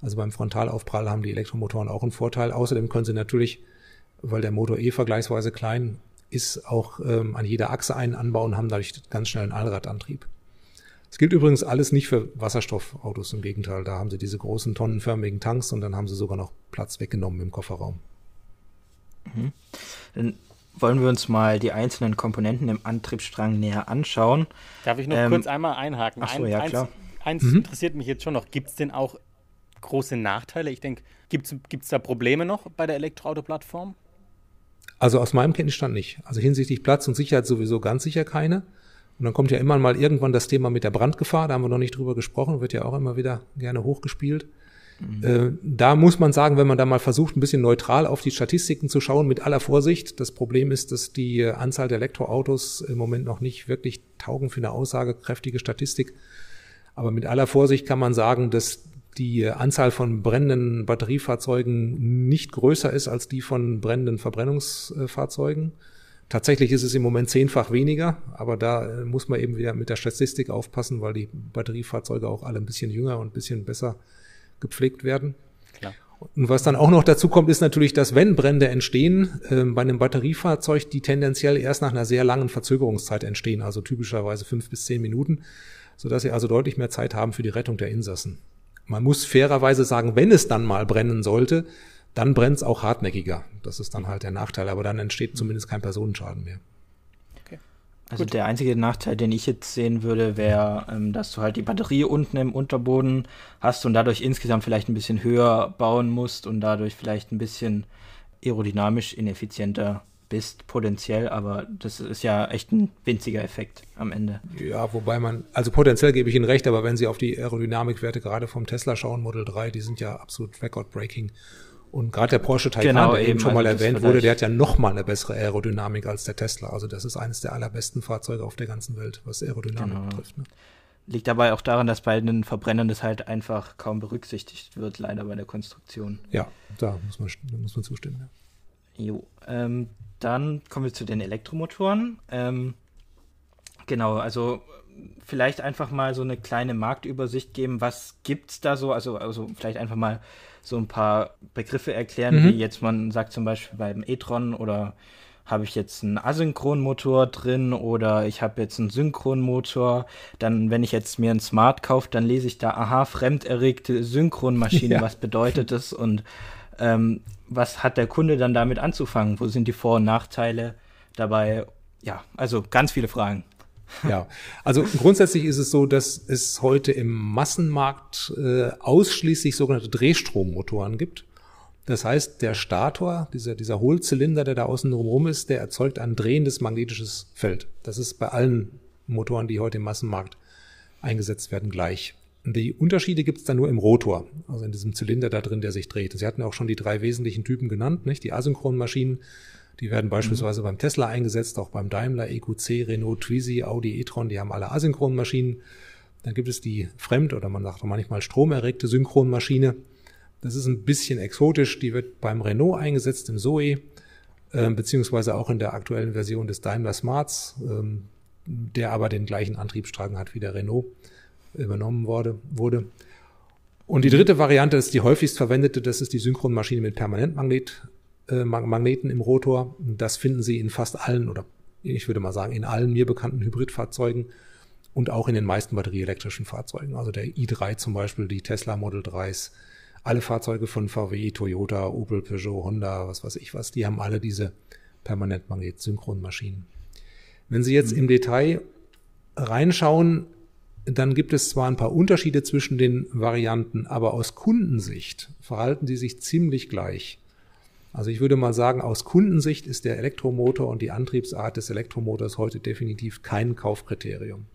Also beim Frontalaufprall haben die Elektromotoren auch einen Vorteil. Außerdem können Sie natürlich weil der Motor eh vergleichsweise klein ist, auch ähm, an jeder Achse einen anbauen, haben dadurch ganz schnell einen Allradantrieb. Es gilt übrigens alles nicht für Wasserstoffautos, im Gegenteil. Da haben sie diese großen tonnenförmigen Tanks und dann haben sie sogar noch Platz weggenommen im Kofferraum. Mhm. Dann wollen wir uns mal die einzelnen Komponenten im Antriebsstrang näher anschauen. Darf ich noch ähm, kurz einmal einhaken? Ach so, ja, eins, klar. Eins mhm. interessiert mich jetzt schon noch. Gibt es denn auch große Nachteile? Ich denke, gibt es da Probleme noch bei der Elektroauto-Plattform? Also aus meinem Kenntnisstand nicht. Also hinsichtlich Platz und Sicherheit sowieso ganz sicher keine. Und dann kommt ja immer mal irgendwann das Thema mit der Brandgefahr, da haben wir noch nicht drüber gesprochen, wird ja auch immer wieder gerne hochgespielt. Mhm. Äh, da muss man sagen, wenn man da mal versucht, ein bisschen neutral auf die Statistiken zu schauen, mit aller Vorsicht. Das Problem ist, dass die äh, Anzahl der Elektroautos im Moment noch nicht wirklich taugen für eine aussagekräftige Statistik. Aber mit aller Vorsicht kann man sagen, dass die Anzahl von brennenden Batteriefahrzeugen nicht größer ist als die von brennenden Verbrennungsfahrzeugen. Tatsächlich ist es im Moment zehnfach weniger, aber da äh, muss man eben wieder mit der Statistik aufpassen, weil die Batteriefahrzeuge auch alle ein bisschen jünger und ein bisschen besser gepflegt werden. Klar. Und was dann auch noch dazu kommt, ist natürlich, dass wenn Brände entstehen, äh, bei einem Batteriefahrzeug, die tendenziell erst nach einer sehr langen Verzögerungszeit entstehen, also typischerweise fünf bis zehn Minuten, sodass sie also deutlich mehr Zeit haben für die Rettung der Insassen. Man muss fairerweise sagen, wenn es dann mal brennen sollte, dann brennt es auch hartnäckiger. Das ist dann halt der Nachteil, aber dann entsteht zumindest kein Personenschaden mehr. Also Gut. der einzige Nachteil, den ich jetzt sehen würde, wäre, ähm, dass du halt die Batterie unten im Unterboden hast und dadurch insgesamt vielleicht ein bisschen höher bauen musst und dadurch vielleicht ein bisschen aerodynamisch ineffizienter bist, potenziell, aber das ist ja echt ein winziger Effekt am Ende. Ja, wobei man, also potenziell gebe ich Ihnen recht, aber wenn Sie auf die Aerodynamikwerte gerade vom Tesla schauen, Model 3, die sind ja absolut record-breaking. Und gerade der Porsche Taycan, genau, der eben, eben schon mal also erwähnt wurde, der hat ja noch mal eine bessere Aerodynamik als der Tesla. Also das ist eines der allerbesten Fahrzeuge auf der ganzen Welt, was Aerodynamik genau. betrifft. Ne? Liegt dabei auch daran, dass bei den Verbrennern das halt einfach kaum berücksichtigt wird, leider bei der Konstruktion. Ja, da muss man, da muss man zustimmen. Ja. Jo, ähm, dann kommen wir zu den Elektromotoren. Ähm, genau, also vielleicht einfach mal so eine kleine Marktübersicht geben. Was gibt's da so? Also, also vielleicht einfach mal so ein paar Begriffe erklären, mhm. wie jetzt man sagt zum Beispiel beim e-tron oder habe ich jetzt einen Asynchronmotor drin oder ich habe jetzt einen Synchronmotor. Dann, wenn ich jetzt mir ein Smart kaufe, dann lese ich da, aha, fremderregte Synchronmaschine, ja. was bedeutet das und ähm, was hat der Kunde dann damit anzufangen? Wo sind die Vor- und Nachteile dabei? Ja, also ganz viele Fragen. Ja, also grundsätzlich ist es so, dass es heute im Massenmarkt äh, ausschließlich sogenannte Drehstrommotoren gibt. Das heißt, der Stator, dieser, dieser Hohlzylinder, der da außen rum ist, der erzeugt ein drehendes magnetisches Feld. Das ist bei allen Motoren, die heute im Massenmarkt eingesetzt werden, gleich. Die Unterschiede gibt es dann nur im Rotor, also in diesem Zylinder da drin, der sich dreht. Sie hatten auch schon die drei wesentlichen Typen genannt, nicht? Die asynchronen Maschinen, die werden beispielsweise mhm. beim Tesla eingesetzt, auch beim Daimler, EQC, Renault, Twizy, Audi e-tron, die haben alle asynchronen Maschinen. Dann gibt es die fremd- oder man sagt auch manchmal stromerregte Synchronmaschine. Das ist ein bisschen exotisch. Die wird beim Renault eingesetzt, im Zoe, äh, beziehungsweise auch in der aktuellen Version des Daimler Smarts, ähm, der aber den gleichen Antriebsstrang hat wie der Renault übernommen wurde. wurde. Und die dritte Variante ist die häufigst verwendete, das ist die Synchronmaschine mit Permanentmagnet äh, Magneten im Rotor. Das finden Sie in fast allen oder ich würde mal sagen in allen mir bekannten Hybridfahrzeugen und auch in den meisten batterieelektrischen Fahrzeugen. Also der i3 zum Beispiel, die Tesla Model 3s, alle Fahrzeuge von VW, Toyota, Opel, Peugeot, Honda, was weiß ich was, die haben alle diese Permanentmagnet-Synchronmaschinen. Wenn Sie jetzt im Detail reinschauen, dann gibt es zwar ein paar Unterschiede zwischen den Varianten, aber aus Kundensicht verhalten sie sich ziemlich gleich. Also ich würde mal sagen, aus Kundensicht ist der Elektromotor und die Antriebsart des Elektromotors heute definitiv kein Kaufkriterium.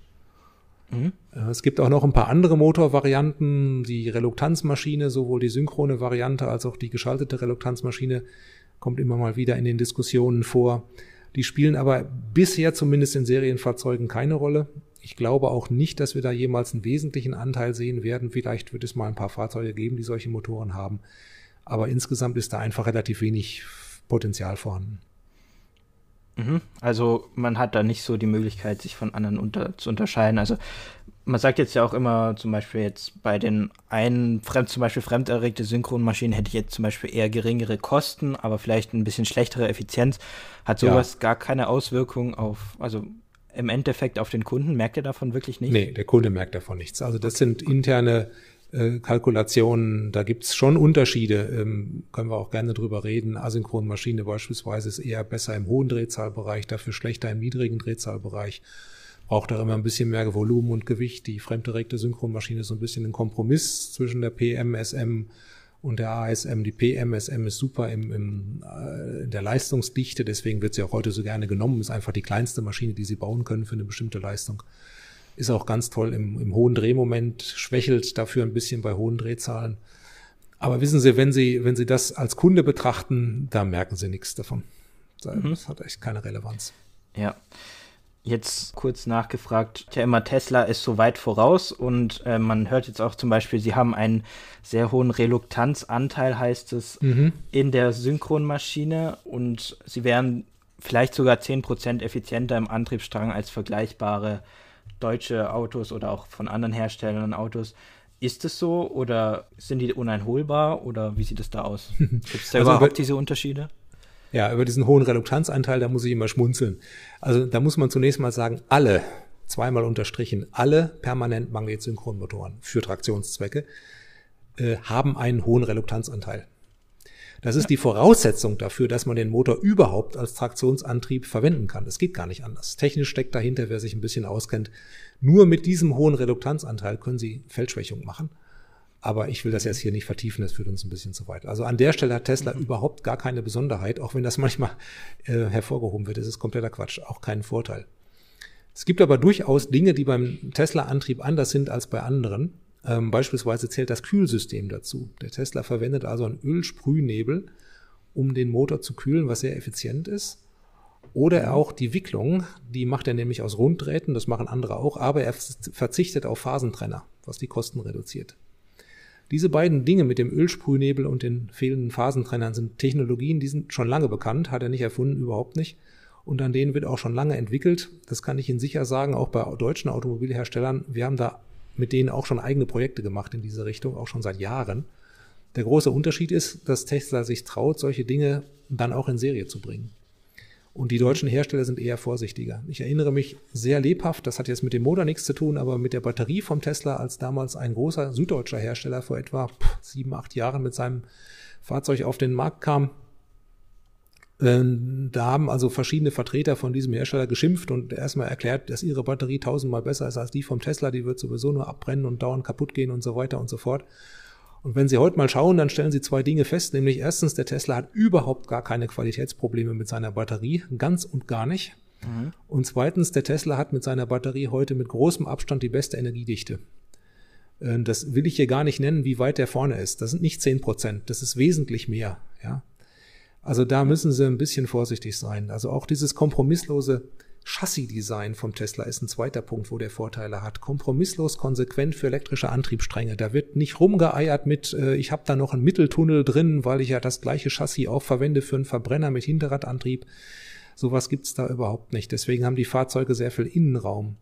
Mhm. Äh, es gibt auch noch ein paar andere Motorvarianten. Die Reluktanzmaschine, sowohl die synchrone Variante als auch die geschaltete Reluktanzmaschine, kommt immer mal wieder in den Diskussionen vor. Die spielen aber bisher zumindest in Serienfahrzeugen keine Rolle. Ich glaube auch nicht, dass wir da jemals einen wesentlichen Anteil sehen werden. Vielleicht wird es mal ein paar Fahrzeuge geben, die solche Motoren haben. Aber insgesamt ist da einfach relativ wenig Potenzial vorhanden. Mhm. Also man hat da nicht so die Möglichkeit, sich von anderen unter, zu unterscheiden. Also man sagt jetzt ja auch immer, zum Beispiel jetzt bei den einen, fremd, zum Beispiel fremderregte Synchronmaschinen hätte ich jetzt zum Beispiel eher geringere Kosten, aber vielleicht ein bisschen schlechtere Effizienz. Hat sowas ja. gar keine Auswirkung auf, also im Endeffekt auf den Kunden? Merkt er davon wirklich nichts? Nee, der Kunde merkt davon nichts. Also das sind interne äh, Kalkulationen, da gibt's schon Unterschiede, ähm, können wir auch gerne drüber reden. Asynchronmaschine beispielsweise ist eher besser im hohen Drehzahlbereich, dafür schlechter im niedrigen Drehzahlbereich. Braucht da immer ein bisschen mehr Volumen und Gewicht. Die fremddirekte Synchronmaschine ist so ein bisschen ein Kompromiss zwischen der PMSM und der ASM. Die PMSM ist super im, im, äh, in der Leistungsdichte, deswegen wird sie auch heute so gerne genommen. Ist einfach die kleinste Maschine, die sie bauen können für eine bestimmte Leistung. Ist auch ganz toll im, im hohen Drehmoment, schwächelt dafür ein bisschen bei hohen Drehzahlen. Aber wissen Sie, wenn Sie, wenn Sie das als Kunde betrachten, da merken Sie nichts davon. Das mhm. hat echt keine Relevanz. Ja. Jetzt kurz nachgefragt, ja immer Tesla ist so weit voraus und äh, man hört jetzt auch zum Beispiel, sie haben einen sehr hohen Reluktanzanteil, heißt es, mhm. in der Synchronmaschine und sie wären vielleicht sogar 10% effizienter im Antriebsstrang als vergleichbare deutsche Autos oder auch von anderen Herstellern Autos. Ist es so oder sind die uneinholbar oder wie sieht es da aus? Gibt es da also überhaupt diese Unterschiede? Ja, über diesen hohen Reluktanzanteil, da muss ich immer schmunzeln. Also da muss man zunächst mal sagen, alle, zweimal unterstrichen, alle permanent Magnetsynchronmotoren für Traktionszwecke äh, haben einen hohen Reluktanzanteil. Das ist die Voraussetzung dafür, dass man den Motor überhaupt als Traktionsantrieb verwenden kann. Das geht gar nicht anders. Technisch steckt dahinter, wer sich ein bisschen auskennt, nur mit diesem hohen Reduktanzanteil können Sie Feldschwächung machen. Aber ich will das jetzt hier nicht vertiefen, das führt uns ein bisschen zu weit. Also an der Stelle hat Tesla mhm. überhaupt gar keine Besonderheit, auch wenn das manchmal äh, hervorgehoben wird. Das ist kompletter Quatsch, auch keinen Vorteil. Es gibt aber durchaus Dinge, die beim Tesla-Antrieb anders sind als bei anderen. Ähm, beispielsweise zählt das Kühlsystem dazu. Der Tesla verwendet also einen Ölsprühnebel, um den Motor zu kühlen, was sehr effizient ist. Oder mhm. auch die Wicklung, die macht er nämlich aus Runddrähten, das machen andere auch, aber er verzichtet auf Phasentrenner, was die Kosten reduziert. Diese beiden Dinge mit dem Ölsprühnebel und den fehlenden Phasentrennern sind Technologien, die sind schon lange bekannt, hat er nicht erfunden, überhaupt nicht. Und an denen wird auch schon lange entwickelt. Das kann ich Ihnen sicher sagen, auch bei deutschen Automobilherstellern. Wir haben da mit denen auch schon eigene Projekte gemacht in diese Richtung, auch schon seit Jahren. Der große Unterschied ist, dass Tesla sich traut, solche Dinge dann auch in Serie zu bringen. Und die deutschen Hersteller sind eher vorsichtiger. Ich erinnere mich sehr lebhaft, das hat jetzt mit dem Motor nichts zu tun, aber mit der Batterie vom Tesla, als damals ein großer süddeutscher Hersteller vor etwa sieben, acht Jahren mit seinem Fahrzeug auf den Markt kam, ähm, da haben also verschiedene Vertreter von diesem Hersteller geschimpft und erstmal erklärt, dass ihre Batterie tausendmal besser ist als die vom Tesla, die wird sowieso nur abbrennen und dauernd kaputt gehen und so weiter und so fort. Und wenn Sie heute mal schauen, dann stellen Sie zwei Dinge fest, nämlich erstens, der Tesla hat überhaupt gar keine Qualitätsprobleme mit seiner Batterie, ganz und gar nicht. Mhm. Und zweitens, der Tesla hat mit seiner Batterie heute mit großem Abstand die beste Energiedichte. Äh, das will ich hier gar nicht nennen, wie weit der vorne ist. Das sind nicht zehn Prozent, das ist wesentlich mehr. Ja, also da müssen sie ein bisschen vorsichtig sein. Also auch dieses kompromisslose Chassis-Design vom Tesla ist ein zweiter Punkt, wo der Vorteile hat. Kompromisslos konsequent für elektrische Antriebsstränge. Da wird nicht rumgeeiert mit, äh, ich habe da noch einen Mitteltunnel drin, weil ich ja das gleiche Chassis auch verwende für einen Verbrenner mit Hinterradantrieb. Sowas gibt's da überhaupt nicht. Deswegen haben die Fahrzeuge sehr viel Innenraum.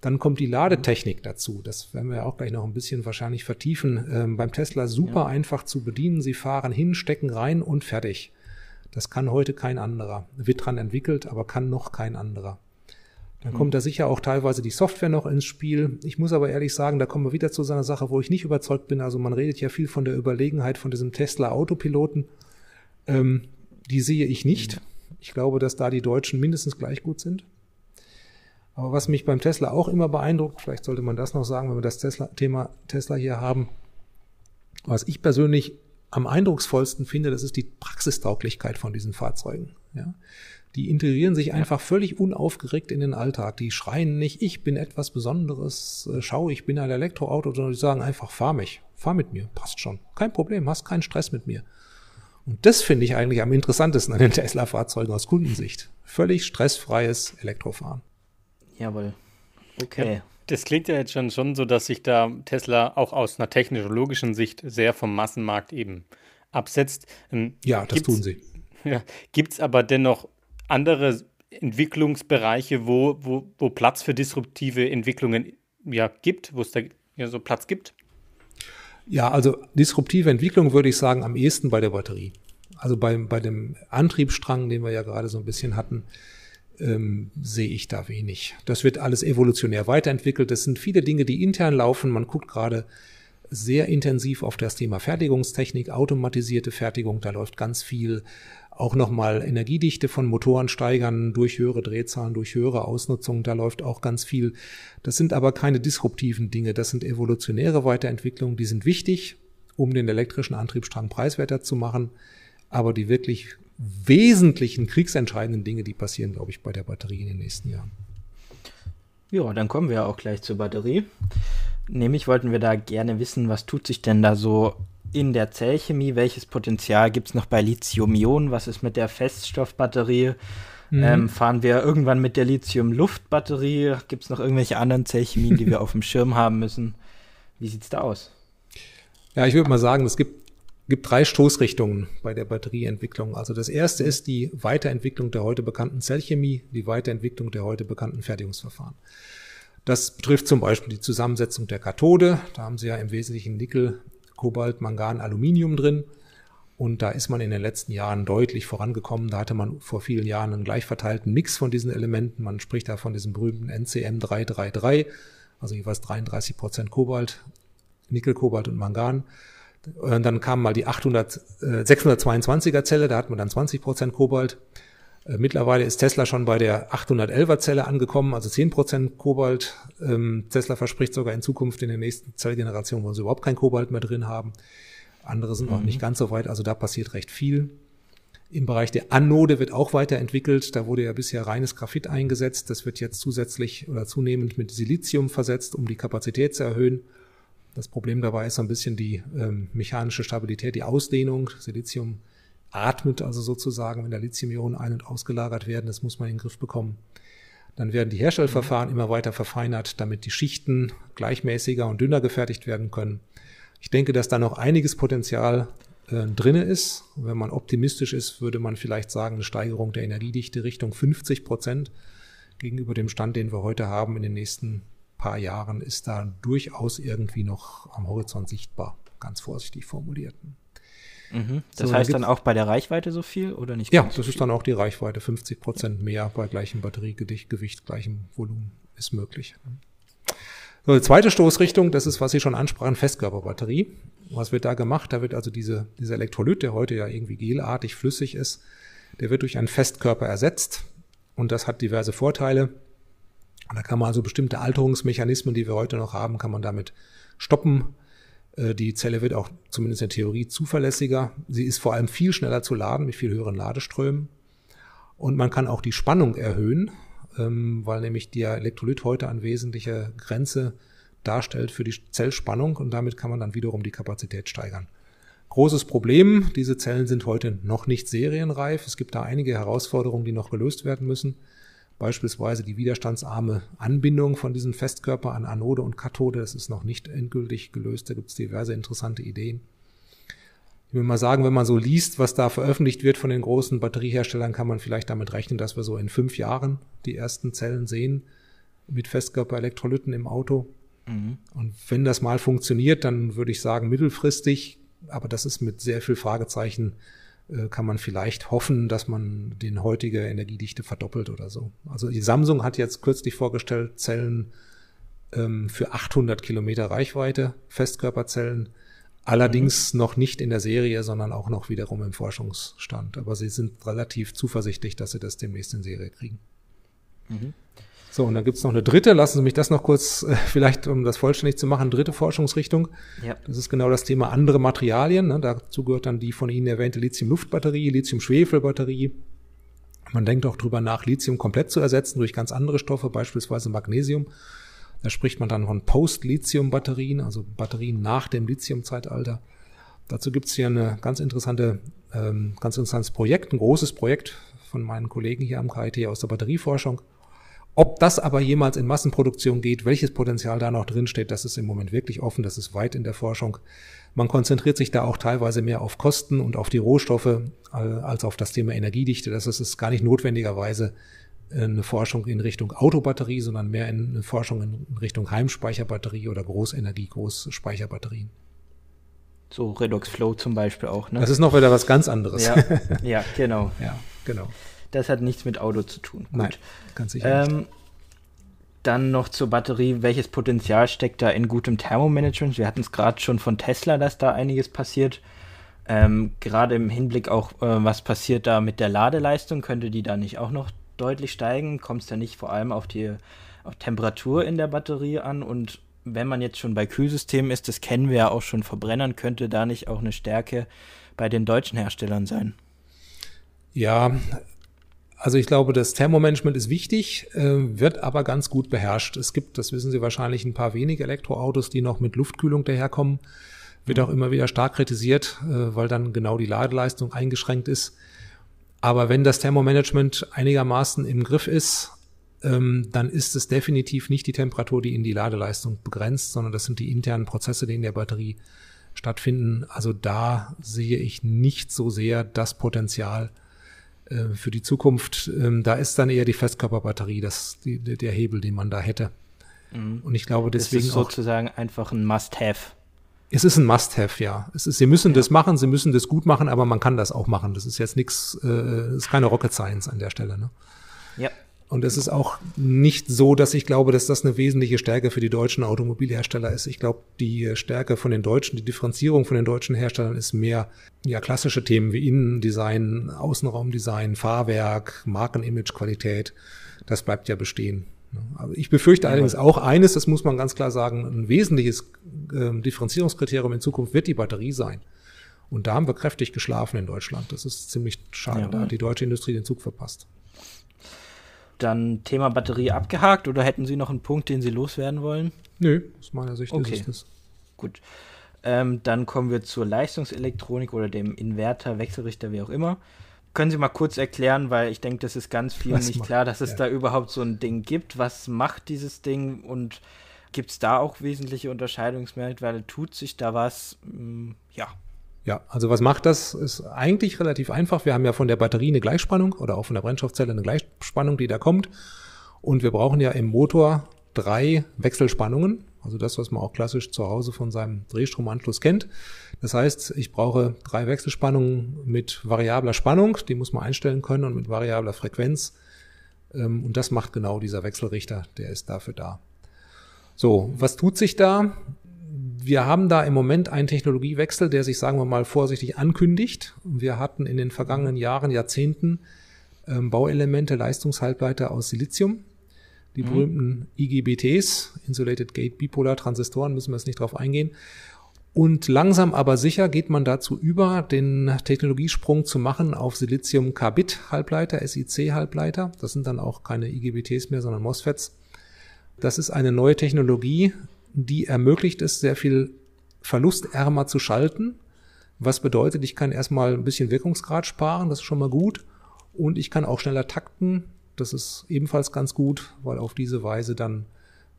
Dann kommt die Ladetechnik dazu. Das werden wir auch gleich noch ein bisschen wahrscheinlich vertiefen. Ähm, beim Tesla super ja. einfach zu bedienen. Sie fahren hin, stecken rein und fertig. Das kann heute kein anderer. Wird dran entwickelt, aber kann noch kein anderer. Dann mhm. kommt da sicher auch teilweise die Software noch ins Spiel. Ich muss aber ehrlich sagen, da kommen wir wieder zu so einer Sache, wo ich nicht überzeugt bin. Also man redet ja viel von der Überlegenheit von diesem Tesla Autopiloten. Ähm, die sehe ich nicht. Ich glaube, dass da die Deutschen mindestens gleich gut sind. Aber was mich beim Tesla auch immer beeindruckt, vielleicht sollte man das noch sagen, wenn wir das Tesla Thema Tesla hier haben, was ich persönlich am eindrucksvollsten finde, das ist die Praxistauglichkeit von diesen Fahrzeugen. Ja. Die integrieren sich einfach völlig unaufgeregt in den Alltag. Die schreien nicht, ich bin etwas Besonderes, äh, schau, ich bin ein Elektroauto, sondern die sagen einfach, fahr mich, fahr mit mir, passt schon. Kein Problem, hast keinen Stress mit mir. Und das finde ich eigentlich am interessantesten an den Tesla-Fahrzeugen aus Kundensicht. Völlig stressfreies Elektrofahren. Jawohl. Okay. Ja. Das klingt ja jetzt schon, schon so, dass sich da Tesla auch aus einer technologischen Sicht sehr vom Massenmarkt eben absetzt. Ähm, ja, das tun sie. Ja, Gibt es aber dennoch andere Entwicklungsbereiche, wo, wo, wo Platz für disruptive Entwicklungen ja gibt, wo es da ja so Platz gibt? Ja, also disruptive Entwicklung würde ich sagen am ehesten bei der Batterie. Also bei, bei dem Antriebsstrang, den wir ja gerade so ein bisschen hatten, ähm, sehe ich da wenig. Das wird alles evolutionär weiterentwickelt. Das sind viele Dinge, die intern laufen. Man guckt gerade sehr intensiv auf das Thema Fertigungstechnik, automatisierte Fertigung. Da läuft ganz viel auch nochmal Energiedichte von Motoren steigern durch höhere Drehzahlen, durch höhere Ausnutzung. Da läuft auch ganz viel. Das sind aber keine disruptiven Dinge. Das sind evolutionäre Weiterentwicklungen. Die sind wichtig, um den elektrischen Antriebsstrang preiswerter zu machen. Aber die wirklich wesentlichen kriegsentscheidenden Dinge, die passieren, glaube ich, bei der Batterie in den nächsten Jahren. Ja, dann kommen wir auch gleich zur Batterie. Nämlich wollten wir da gerne wissen, was tut sich denn da so in der Zellchemie? Welches Potenzial gibt es noch bei Lithium-Ionen? Was ist mit der Feststoffbatterie? Mhm. Ähm, fahren wir irgendwann mit der Lithium-Luft-Batterie? Gibt es noch irgendwelche anderen Zellchemien, die wir auf dem Schirm haben müssen? Wie sieht es da aus? Ja, ich würde mal sagen, es gibt, gibt drei Stoßrichtungen bei der Batterieentwicklung. Also das erste ist die Weiterentwicklung der heute bekannten Zellchemie, die Weiterentwicklung der heute bekannten Fertigungsverfahren. Das betrifft zum Beispiel die Zusammensetzung der Kathode. Da haben Sie ja im Wesentlichen Nickel, Kobalt, Mangan, Aluminium drin. Und da ist man in den letzten Jahren deutlich vorangekommen. Da hatte man vor vielen Jahren einen gleich verteilten Mix von diesen Elementen. Man spricht da von diesem berühmten NCM 333, also jeweils 33 Prozent Kobalt, Nickel, Kobalt und Mangan. Und dann kam mal die 800, äh, 622er Zelle, da hat man dann 20 Prozent Kobalt. Äh, mittlerweile ist Tesla schon bei der 811er Zelle angekommen, also 10% Kobalt. Ähm, Tesla verspricht sogar in Zukunft in der nächsten Zellgeneration wollen sie überhaupt kein Kobalt mehr drin haben. Andere sind mhm. noch nicht ganz so weit, also da passiert recht viel. Im Bereich der Anode wird auch weiterentwickelt. Da wurde ja bisher reines Graphit eingesetzt. Das wird jetzt zusätzlich oder zunehmend mit Silizium versetzt, um die Kapazität zu erhöhen. Das Problem dabei ist so ein bisschen die ähm, mechanische Stabilität, die Ausdehnung. Silizium atmet also sozusagen, wenn da Lithium-Ionen ein- und ausgelagert werden. Das muss man in den Griff bekommen. Dann werden die Herstellverfahren immer weiter verfeinert, damit die Schichten gleichmäßiger und dünner gefertigt werden können. Ich denke, dass da noch einiges Potenzial äh, drinne ist. Wenn man optimistisch ist, würde man vielleicht sagen, eine Steigerung der Energiedichte Richtung 50 Prozent gegenüber dem Stand, den wir heute haben in den nächsten paar Jahren, ist da durchaus irgendwie noch am Horizont sichtbar, ganz vorsichtig formuliert. Mhm. Das so, heißt dann, dann auch bei der Reichweite so viel oder nicht? Ja, das so ist dann auch die Reichweite. 50 Prozent mehr bei gleichem Batteriegewicht, gleichem Volumen ist möglich. So, die zweite Stoßrichtung, das ist, was Sie schon ansprachen, Festkörperbatterie. Was wird da gemacht? Da wird also diese, dieser Elektrolyt, der heute ja irgendwie gelartig flüssig ist, der wird durch einen Festkörper ersetzt. Und das hat diverse Vorteile. Da kann man also bestimmte Alterungsmechanismen, die wir heute noch haben, kann man damit stoppen. Äh, die Zelle wird auch zumindest in der Theorie zuverlässiger. Sie ist vor allem viel schneller zu laden mit viel höheren Ladeströmen. Und man kann auch die Spannung erhöhen, ähm, weil nämlich der Elektrolyt heute eine wesentliche Grenze darstellt für die Zellspannung und damit kann man dann wiederum die Kapazität steigern. Großes Problem, diese Zellen sind heute noch nicht serienreif. Es gibt da einige Herausforderungen, die noch gelöst werden müssen. Beispielsweise die widerstandsarme Anbindung von diesem Festkörper an Anode und Kathode, das ist noch nicht endgültig gelöst. Da gibt es diverse interessante Ideen. Ich will mal sagen, wenn man so liest, was da veröffentlicht wird von den großen Batterieherstellern, kann man vielleicht damit rechnen, dass wir so in fünf Jahren die ersten Zellen sehen mit Festkörperelektrolyten im Auto. Mhm. Und wenn das mal funktioniert, dann würde ich sagen mittelfristig, aber das ist mit sehr viel Fragezeichen kann man vielleicht hoffen, dass man den heutige Energiedichte verdoppelt oder so. Also die Samsung hat jetzt kürzlich vorgestellt, Zellen ähm, für 800 Kilometer Reichweite, Festkörperzellen, allerdings mhm. noch nicht in der Serie, sondern auch noch wiederum im Forschungsstand. Aber sie sind relativ zuversichtlich, dass sie das demnächst in Serie kriegen. Mhm. So, und dann gibt's noch eine dritte, lassen Sie mich das noch kurz, äh, vielleicht um das vollständig zu machen, dritte Forschungsrichtung. Ja. Das ist genau das Thema andere Materialien. Ne? Dazu gehört dann die von Ihnen erwähnte Lithium-Luftbatterie, Lithium-Schwefel-Batterie. Man denkt auch drüber nach, Lithium komplett zu ersetzen durch ganz andere Stoffe, beispielsweise Magnesium. Da spricht man dann von Post-Lithium-Batterien, also Batterien nach dem Lithium-Zeitalter. Dazu gibt's hier eine ganz interessante, ähm, ganz interessantes Projekt, ein großes Projekt von meinen Kollegen hier am KIT aus der Batterieforschung. Ob das aber jemals in Massenproduktion geht, welches Potenzial da noch drin steht, das ist im Moment wirklich offen, das ist weit in der Forschung. Man konzentriert sich da auch teilweise mehr auf Kosten und auf die Rohstoffe äh, als auf das Thema Energiedichte. Das ist gar nicht notwendigerweise eine Forschung in Richtung Autobatterie, sondern mehr eine Forschung in Richtung Heimspeicherbatterie oder Großenergie, Großspeicherbatterien. So Redox Flow zum Beispiel auch, ne? Das ist noch wieder was ganz anderes. Ja, ja genau. ja, genau. Das hat nichts mit Auto zu tun. Gut. Nein, ganz sicher ähm, Dann noch zur Batterie, welches Potenzial steckt da in gutem Thermomanagement? Wir hatten es gerade schon von Tesla, dass da einiges passiert. Ähm, gerade im Hinblick auch, äh, was passiert da mit der Ladeleistung, könnte die da nicht auch noch deutlich steigen? Kommt es da nicht vor allem auf die auf Temperatur in der Batterie an? Und wenn man jetzt schon bei Kühlsystemen ist, das kennen wir ja auch schon, Verbrennern, könnte da nicht auch eine Stärke bei den deutschen Herstellern sein? Ja, also ich glaube, das Thermomanagement ist wichtig, äh, wird aber ganz gut beherrscht. Es gibt, das wissen Sie wahrscheinlich, ein paar wenige Elektroautos, die noch mit Luftkühlung daherkommen. Wird auch immer wieder stark kritisiert, äh, weil dann genau die Ladeleistung eingeschränkt ist. Aber wenn das Thermomanagement einigermaßen im Griff ist, ähm, dann ist es definitiv nicht die Temperatur, die in die Ladeleistung begrenzt, sondern das sind die internen Prozesse, die in der Batterie stattfinden. Also da sehe ich nicht so sehr das Potenzial, äh, für die Zukunft, ähm, da ist dann eher die Festkörperbatterie das, die, der Hebel, den man da hätte. Mhm. Und ich glaube deswegen. Das ist sozusagen auch, einfach ein Must-Have. Es ist ein Must-Have, ja. Es ist, sie müssen ja. das machen, sie müssen das gut machen, aber man kann das auch machen. Das ist jetzt nichts, äh, ist keine Rocket Science an der Stelle. Ne? Ja. Und es ist auch nicht so, dass ich glaube, dass das eine wesentliche Stärke für die deutschen Automobilhersteller ist. Ich glaube, die Stärke von den Deutschen, die Differenzierung von den deutschen Herstellern ist mehr ja klassische Themen wie Innendesign, Außenraumdesign, Fahrwerk, Markenimage, Qualität. Das bleibt ja bestehen. Aber ich befürchte allerdings auch eines, das muss man ganz klar sagen, ein wesentliches äh, Differenzierungskriterium in Zukunft wird die Batterie sein. Und da haben wir kräftig geschlafen in Deutschland. Das ist ziemlich schade. Ja, da hat die deutsche Industrie den Zug verpasst dann Thema Batterie abgehakt oder hätten Sie noch einen Punkt, den Sie loswerden wollen? Nö, aus meiner Sicht okay. ist es Gut. Ähm, dann kommen wir zur Leistungselektronik oder dem Inverter, Wechselrichter, wie auch immer. Können Sie mal kurz erklären, weil ich denke, das ist ganz vielen Was nicht macht, klar, dass es ja. da überhaupt so ein Ding gibt. Was macht dieses Ding und gibt es da auch wesentliche Unterscheidungsmerkmale? Tut sich da was? Hm, ja, ja, also was macht das? Ist eigentlich relativ einfach. Wir haben ja von der Batterie eine Gleichspannung oder auch von der Brennstoffzelle eine Gleichspannung, die da kommt. Und wir brauchen ja im Motor drei Wechselspannungen. Also das, was man auch klassisch zu Hause von seinem Drehstromanschluss kennt. Das heißt, ich brauche drei Wechselspannungen mit variabler Spannung. Die muss man einstellen können und mit variabler Frequenz. Ähm, und das macht genau dieser Wechselrichter. Der ist dafür da. So, was tut sich da? Wir haben da im Moment einen Technologiewechsel, der sich, sagen wir mal, vorsichtig ankündigt. Wir hatten in den vergangenen Jahren, Jahrzehnten ähm, Bauelemente, Leistungshalbleiter aus Silizium. Die mhm. berühmten IGBTs, Insulated Gate Bipolar Transistoren, müssen wir jetzt nicht drauf eingehen. Und langsam aber sicher geht man dazu über, den Technologiesprung zu machen auf Silizium-Carbid-Halbleiter, SiC-Halbleiter. Das sind dann auch keine IGBTs mehr, sondern MOSFETs. Das ist eine neue Technologie, die ermöglicht es, sehr viel verlustärmer zu schalten. Was bedeutet, ich kann erstmal ein bisschen Wirkungsgrad sparen, das ist schon mal gut. Und ich kann auch schneller takten, das ist ebenfalls ganz gut, weil auf diese Weise dann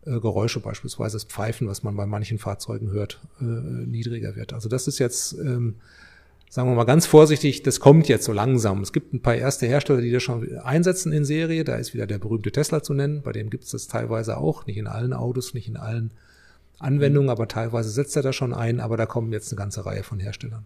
äh, Geräusche, beispielsweise das Pfeifen, was man bei manchen Fahrzeugen hört, äh, niedriger wird. Also das ist jetzt, ähm, sagen wir mal ganz vorsichtig, das kommt jetzt so langsam. Es gibt ein paar erste Hersteller, die das schon einsetzen in Serie. Da ist wieder der berühmte Tesla zu nennen. Bei dem gibt es das teilweise auch, nicht in allen Autos, nicht in allen Anwendung, aber teilweise setzt er da schon ein, aber da kommen jetzt eine ganze Reihe von Herstellern.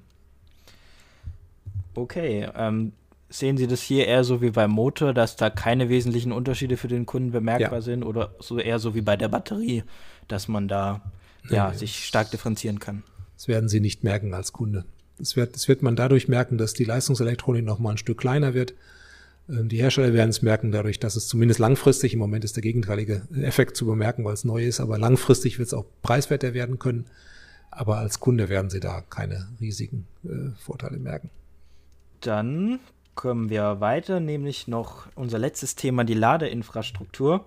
Okay, ähm, sehen Sie das hier eher so wie beim Motor, dass da keine wesentlichen Unterschiede für den Kunden bemerkbar ja. sind oder so eher so wie bei der Batterie, dass man da ja, nee, sich stark differenzieren kann? Das werden Sie nicht merken als Kunde. Das wird, das wird man dadurch merken, dass die Leistungselektronik noch mal ein Stück kleiner wird die Hersteller werden es merken dadurch, dass es zumindest langfristig, im Moment ist der gegenteilige Effekt zu bemerken, weil es neu ist, aber langfristig wird es auch preiswerter werden können. Aber als Kunde werden sie da keine riesigen äh, Vorteile merken. Dann kommen wir weiter, nämlich noch unser letztes Thema, die Ladeinfrastruktur.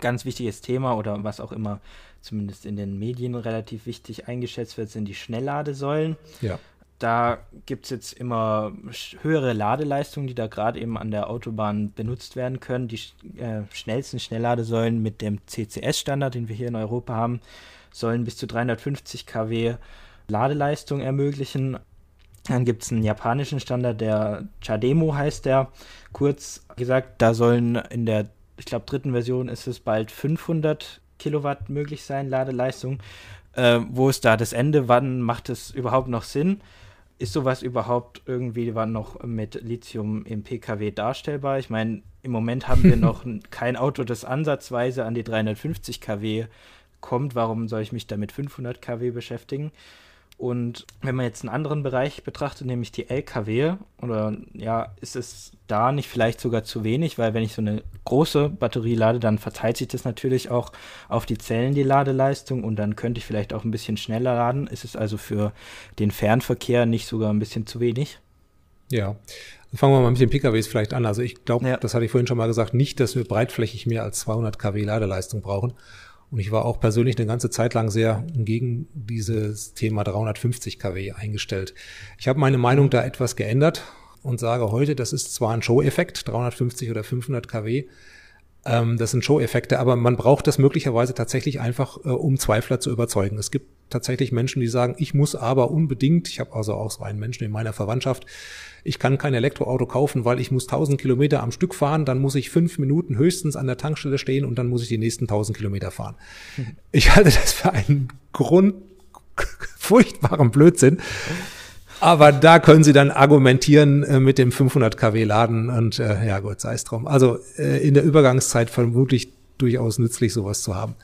Ganz wichtiges Thema oder was auch immer zumindest in den Medien relativ wichtig eingeschätzt wird, sind die Schnellladesäulen. Ja. Da gibt es jetzt immer höhere Ladeleistungen, die da gerade eben an der Autobahn benutzt werden können. Die äh, schnellsten Schnellladesäulen mit dem CCS-Standard, den wir hier in Europa haben, sollen bis zu 350 kW Ladeleistung ermöglichen. Dann gibt es einen japanischen Standard, der Chademo heißt der. Kurz gesagt, da sollen in der, ich glaube, dritten Version ist es bald 500 Kilowatt möglich sein, Ladeleistung. Äh, wo ist da das Ende? Wann macht es überhaupt noch Sinn? Ist sowas überhaupt irgendwie war noch mit Lithium im Pkw darstellbar? Ich meine, im Moment haben wir noch kein Auto, das ansatzweise an die 350 kW kommt. Warum soll ich mich da mit 500 kW beschäftigen? Und wenn man jetzt einen anderen Bereich betrachtet, nämlich die LKW, oder ja, ist es da nicht vielleicht sogar zu wenig, weil wenn ich so eine große Batterie lade, dann verteilt sich das natürlich auch auf die Zellen, die Ladeleistung, und dann könnte ich vielleicht auch ein bisschen schneller laden. Ist es also für den Fernverkehr nicht sogar ein bisschen zu wenig? Ja, fangen wir mal mit den PKWs vielleicht an. Also ich glaube, ja. das hatte ich vorhin schon mal gesagt, nicht, dass wir breitflächig mehr als 200 kW Ladeleistung brauchen. Und ich war auch persönlich eine ganze Zeit lang sehr gegen dieses Thema 350 kW eingestellt. Ich habe meine Meinung da etwas geändert und sage heute, das ist zwar ein Show-Effekt, 350 oder 500 kW, ähm, das sind Show-Effekte, aber man braucht das möglicherweise tatsächlich einfach, äh, um Zweifler zu überzeugen. Es gibt tatsächlich Menschen, die sagen, ich muss aber unbedingt, ich habe also auch so einen Menschen in meiner Verwandtschaft, ich kann kein Elektroauto kaufen, weil ich muss 1000 Kilometer am Stück fahren, dann muss ich fünf Minuten höchstens an der Tankstelle stehen und dann muss ich die nächsten 1000 Kilometer fahren. Ich halte das für einen Grund furchtbaren Blödsinn. Aber da können Sie dann argumentieren äh, mit dem 500 kW Laden und äh, ja gut, sei es drum. Also äh, in der Übergangszeit vermutlich durchaus nützlich, sowas zu haben.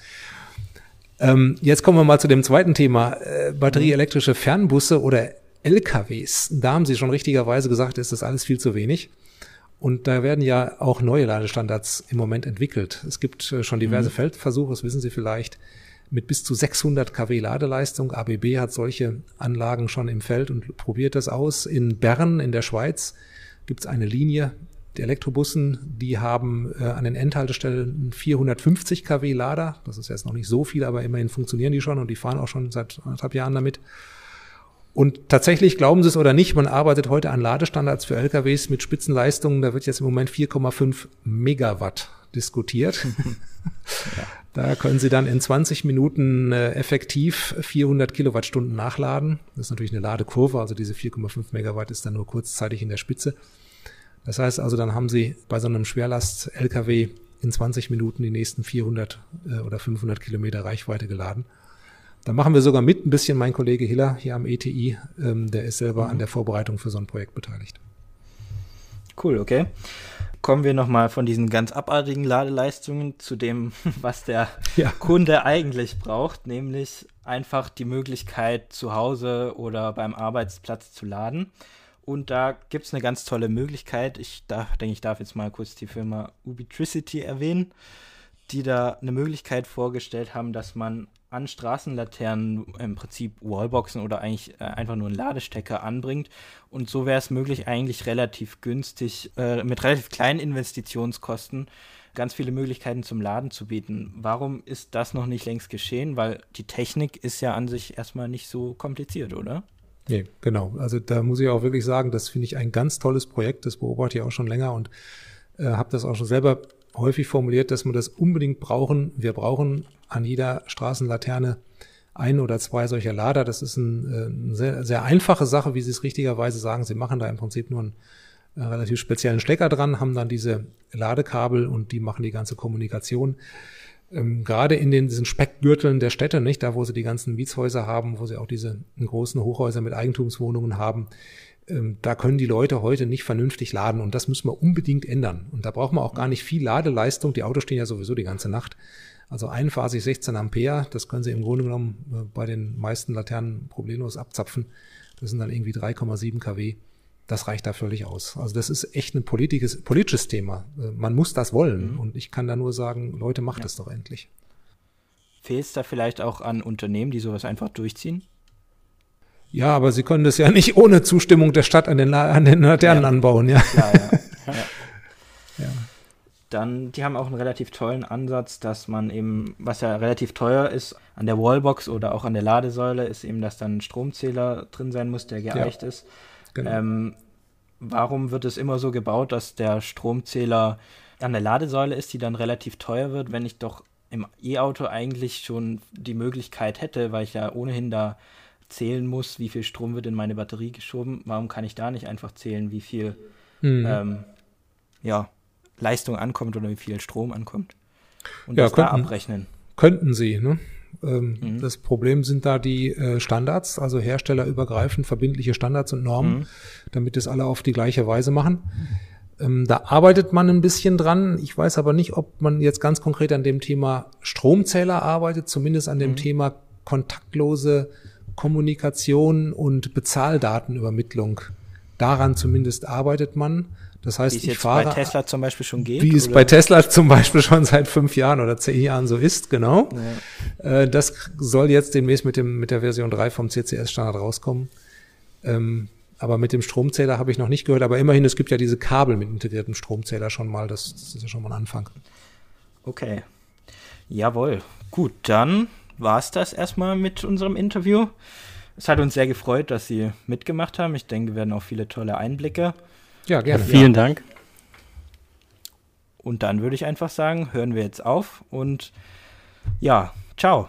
Ähm, jetzt kommen wir mal zu dem zweiten Thema, äh, batterieelektrische Fernbusse oder LKWs. Da haben Sie schon richtigerweise gesagt, ist das alles viel zu wenig. Und da werden ja auch neue Ladestandards im Moment entwickelt. Es gibt äh, schon diverse mhm. Feldversuche, das wissen Sie vielleicht mit bis zu 600 kW Ladeleistung. ABB hat solche Anlagen schon im Feld und probiert das aus. In Bern in der Schweiz gibt es eine Linie der Elektrobussen, die haben äh, an den Endhaltestellen 450 kW Lader. Das ist jetzt noch nicht so viel, aber immerhin funktionieren die schon und die fahren auch schon seit anderthalb Jahren damit. Und tatsächlich, glauben Sie es oder nicht, man arbeitet heute an Ladestandards für LKWs mit Spitzenleistungen. Da wird jetzt im Moment 4,5 Megawatt diskutiert. ja. Da können Sie dann in 20 Minuten äh, effektiv 400 Kilowattstunden nachladen. Das ist natürlich eine Ladekurve, also diese 4,5 Megawatt ist dann nur kurzzeitig in der Spitze. Das heißt also, dann haben Sie bei so einem Schwerlast-LKW in 20 Minuten die nächsten 400 äh, oder 500 Kilometer Reichweite geladen. Da machen wir sogar mit ein bisschen mein Kollege Hiller hier am ETI, ähm, der ist selber an der Vorbereitung für so ein Projekt beteiligt. Cool, okay kommen wir nochmal von diesen ganz abartigen Ladeleistungen zu dem, was der ja. Kunde eigentlich braucht, nämlich einfach die Möglichkeit, zu Hause oder beim Arbeitsplatz zu laden. Und da gibt es eine ganz tolle Möglichkeit. Ich darf, denke, ich darf jetzt mal kurz die Firma Ubitricity erwähnen, die da eine Möglichkeit vorgestellt haben, dass man an Straßenlaternen im Prinzip Wallboxen oder eigentlich äh, einfach nur einen Ladestecker anbringt. Und so wäre es möglich, eigentlich relativ günstig, äh, mit relativ kleinen Investitionskosten, ganz viele Möglichkeiten zum Laden zu bieten. Warum ist das noch nicht längst geschehen? Weil die Technik ist ja an sich erstmal nicht so kompliziert, oder? Nee, genau. Also da muss ich auch wirklich sagen, das finde ich ein ganz tolles Projekt. Das beobachte ich auch schon länger und äh, habe das auch schon selber häufig formuliert, dass wir das unbedingt brauchen. Wir brauchen an jeder Straßenlaterne ein oder zwei solcher Lader. Das ist ein, äh, eine sehr, sehr einfache Sache, wie Sie es richtigerweise sagen. Sie machen da im Prinzip nur einen äh, relativ speziellen Stecker dran, haben dann diese Ladekabel und die machen die ganze Kommunikation. Ähm, gerade in den, diesen Speckgürteln der Städte, nicht, da wo sie die ganzen Mietshäuser haben, wo sie auch diese großen Hochhäuser mit Eigentumswohnungen haben, da können die Leute heute nicht vernünftig laden und das müssen wir unbedingt ändern. Und da braucht man auch gar nicht viel Ladeleistung. Die Autos stehen ja sowieso die ganze Nacht. Also einphasig 16 Ampere, das können Sie im Grunde genommen äh, bei den meisten Laternen problemlos abzapfen. Das sind dann irgendwie 3,7 kW. Das reicht da völlig aus. Also das ist echt ein politisches, politisches Thema. Äh, man muss das wollen. Mhm. Und ich kann da nur sagen, Leute, macht ja. es doch endlich. Fehlt es da vielleicht auch an Unternehmen, die sowas einfach durchziehen? Ja, aber sie können das ja nicht ohne Zustimmung der Stadt an den, an den Laternen ja. anbauen, ja. Klar, ja. ja. ja. Dann, die haben auch einen relativ tollen Ansatz, dass man eben, was ja relativ teuer ist, an der Wallbox oder auch an der Ladesäule, ist eben, dass dann ein Stromzähler drin sein muss, der geeicht ist. Genau. Ähm, warum wird es immer so gebaut, dass der Stromzähler an der Ladesäule ist, die dann relativ teuer wird, wenn ich doch im E-Auto eigentlich schon die Möglichkeit hätte, weil ich ja ohnehin da zählen muss, wie viel Strom wird in meine Batterie geschoben, warum kann ich da nicht einfach zählen, wie viel mhm. ähm, ja, Leistung ankommt oder wie viel Strom ankommt? Und ja, das könnten, da abrechnen. Könnten sie, ne? Ähm, mhm. Das Problem sind da die äh, Standards, also herstellerübergreifend verbindliche Standards und Normen, mhm. damit es alle auf die gleiche Weise machen. Ähm, da arbeitet man ein bisschen dran. Ich weiß aber nicht, ob man jetzt ganz konkret an dem Thema Stromzähler arbeitet, zumindest an dem mhm. Thema kontaktlose Kommunikation und Bezahldatenübermittlung. Daran zumindest arbeitet man. Das heißt, wie es ich fahre, bei Tesla zum Beispiel schon geht. Wie es bei Tesla zum Beispiel schon seit fünf Jahren oder zehn Jahren so ist, genau. Ja. Äh, das soll jetzt demnächst mit dem mit der Version 3 vom CCS-Standard rauskommen. Ähm, aber mit dem Stromzähler habe ich noch nicht gehört. Aber immerhin, es gibt ja diese Kabel mit integriertem Stromzähler schon mal. Das, das ist ja schon mal ein Anfang. Okay. Jawohl. Gut, dann war es das erstmal mit unserem Interview. Es hat uns sehr gefreut, dass Sie mitgemacht haben. Ich denke, wir werden auch viele tolle Einblicke ja, gerne. Vielen ja. Dank. Und dann würde ich einfach sagen, hören wir jetzt auf und ja, ciao.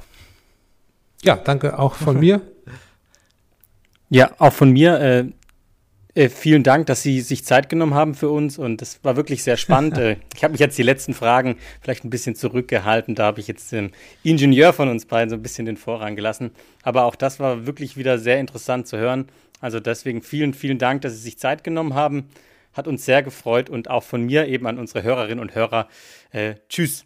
Ja, danke auch von mir. Ja, auch von mir. Äh, äh, vielen Dank, dass Sie sich Zeit genommen haben für uns und das war wirklich sehr spannend. äh, ich habe mich jetzt die letzten Fragen vielleicht ein bisschen zurückgehalten. Da habe ich jetzt dem Ingenieur von uns beiden so ein bisschen den Vorrang gelassen. Aber auch das war wirklich wieder sehr interessant zu hören. Also deswegen vielen, vielen Dank, dass Sie sich Zeit genommen haben. Hat uns sehr gefreut und auch von mir eben an unsere Hörerinnen und Hörer. Äh, tschüss.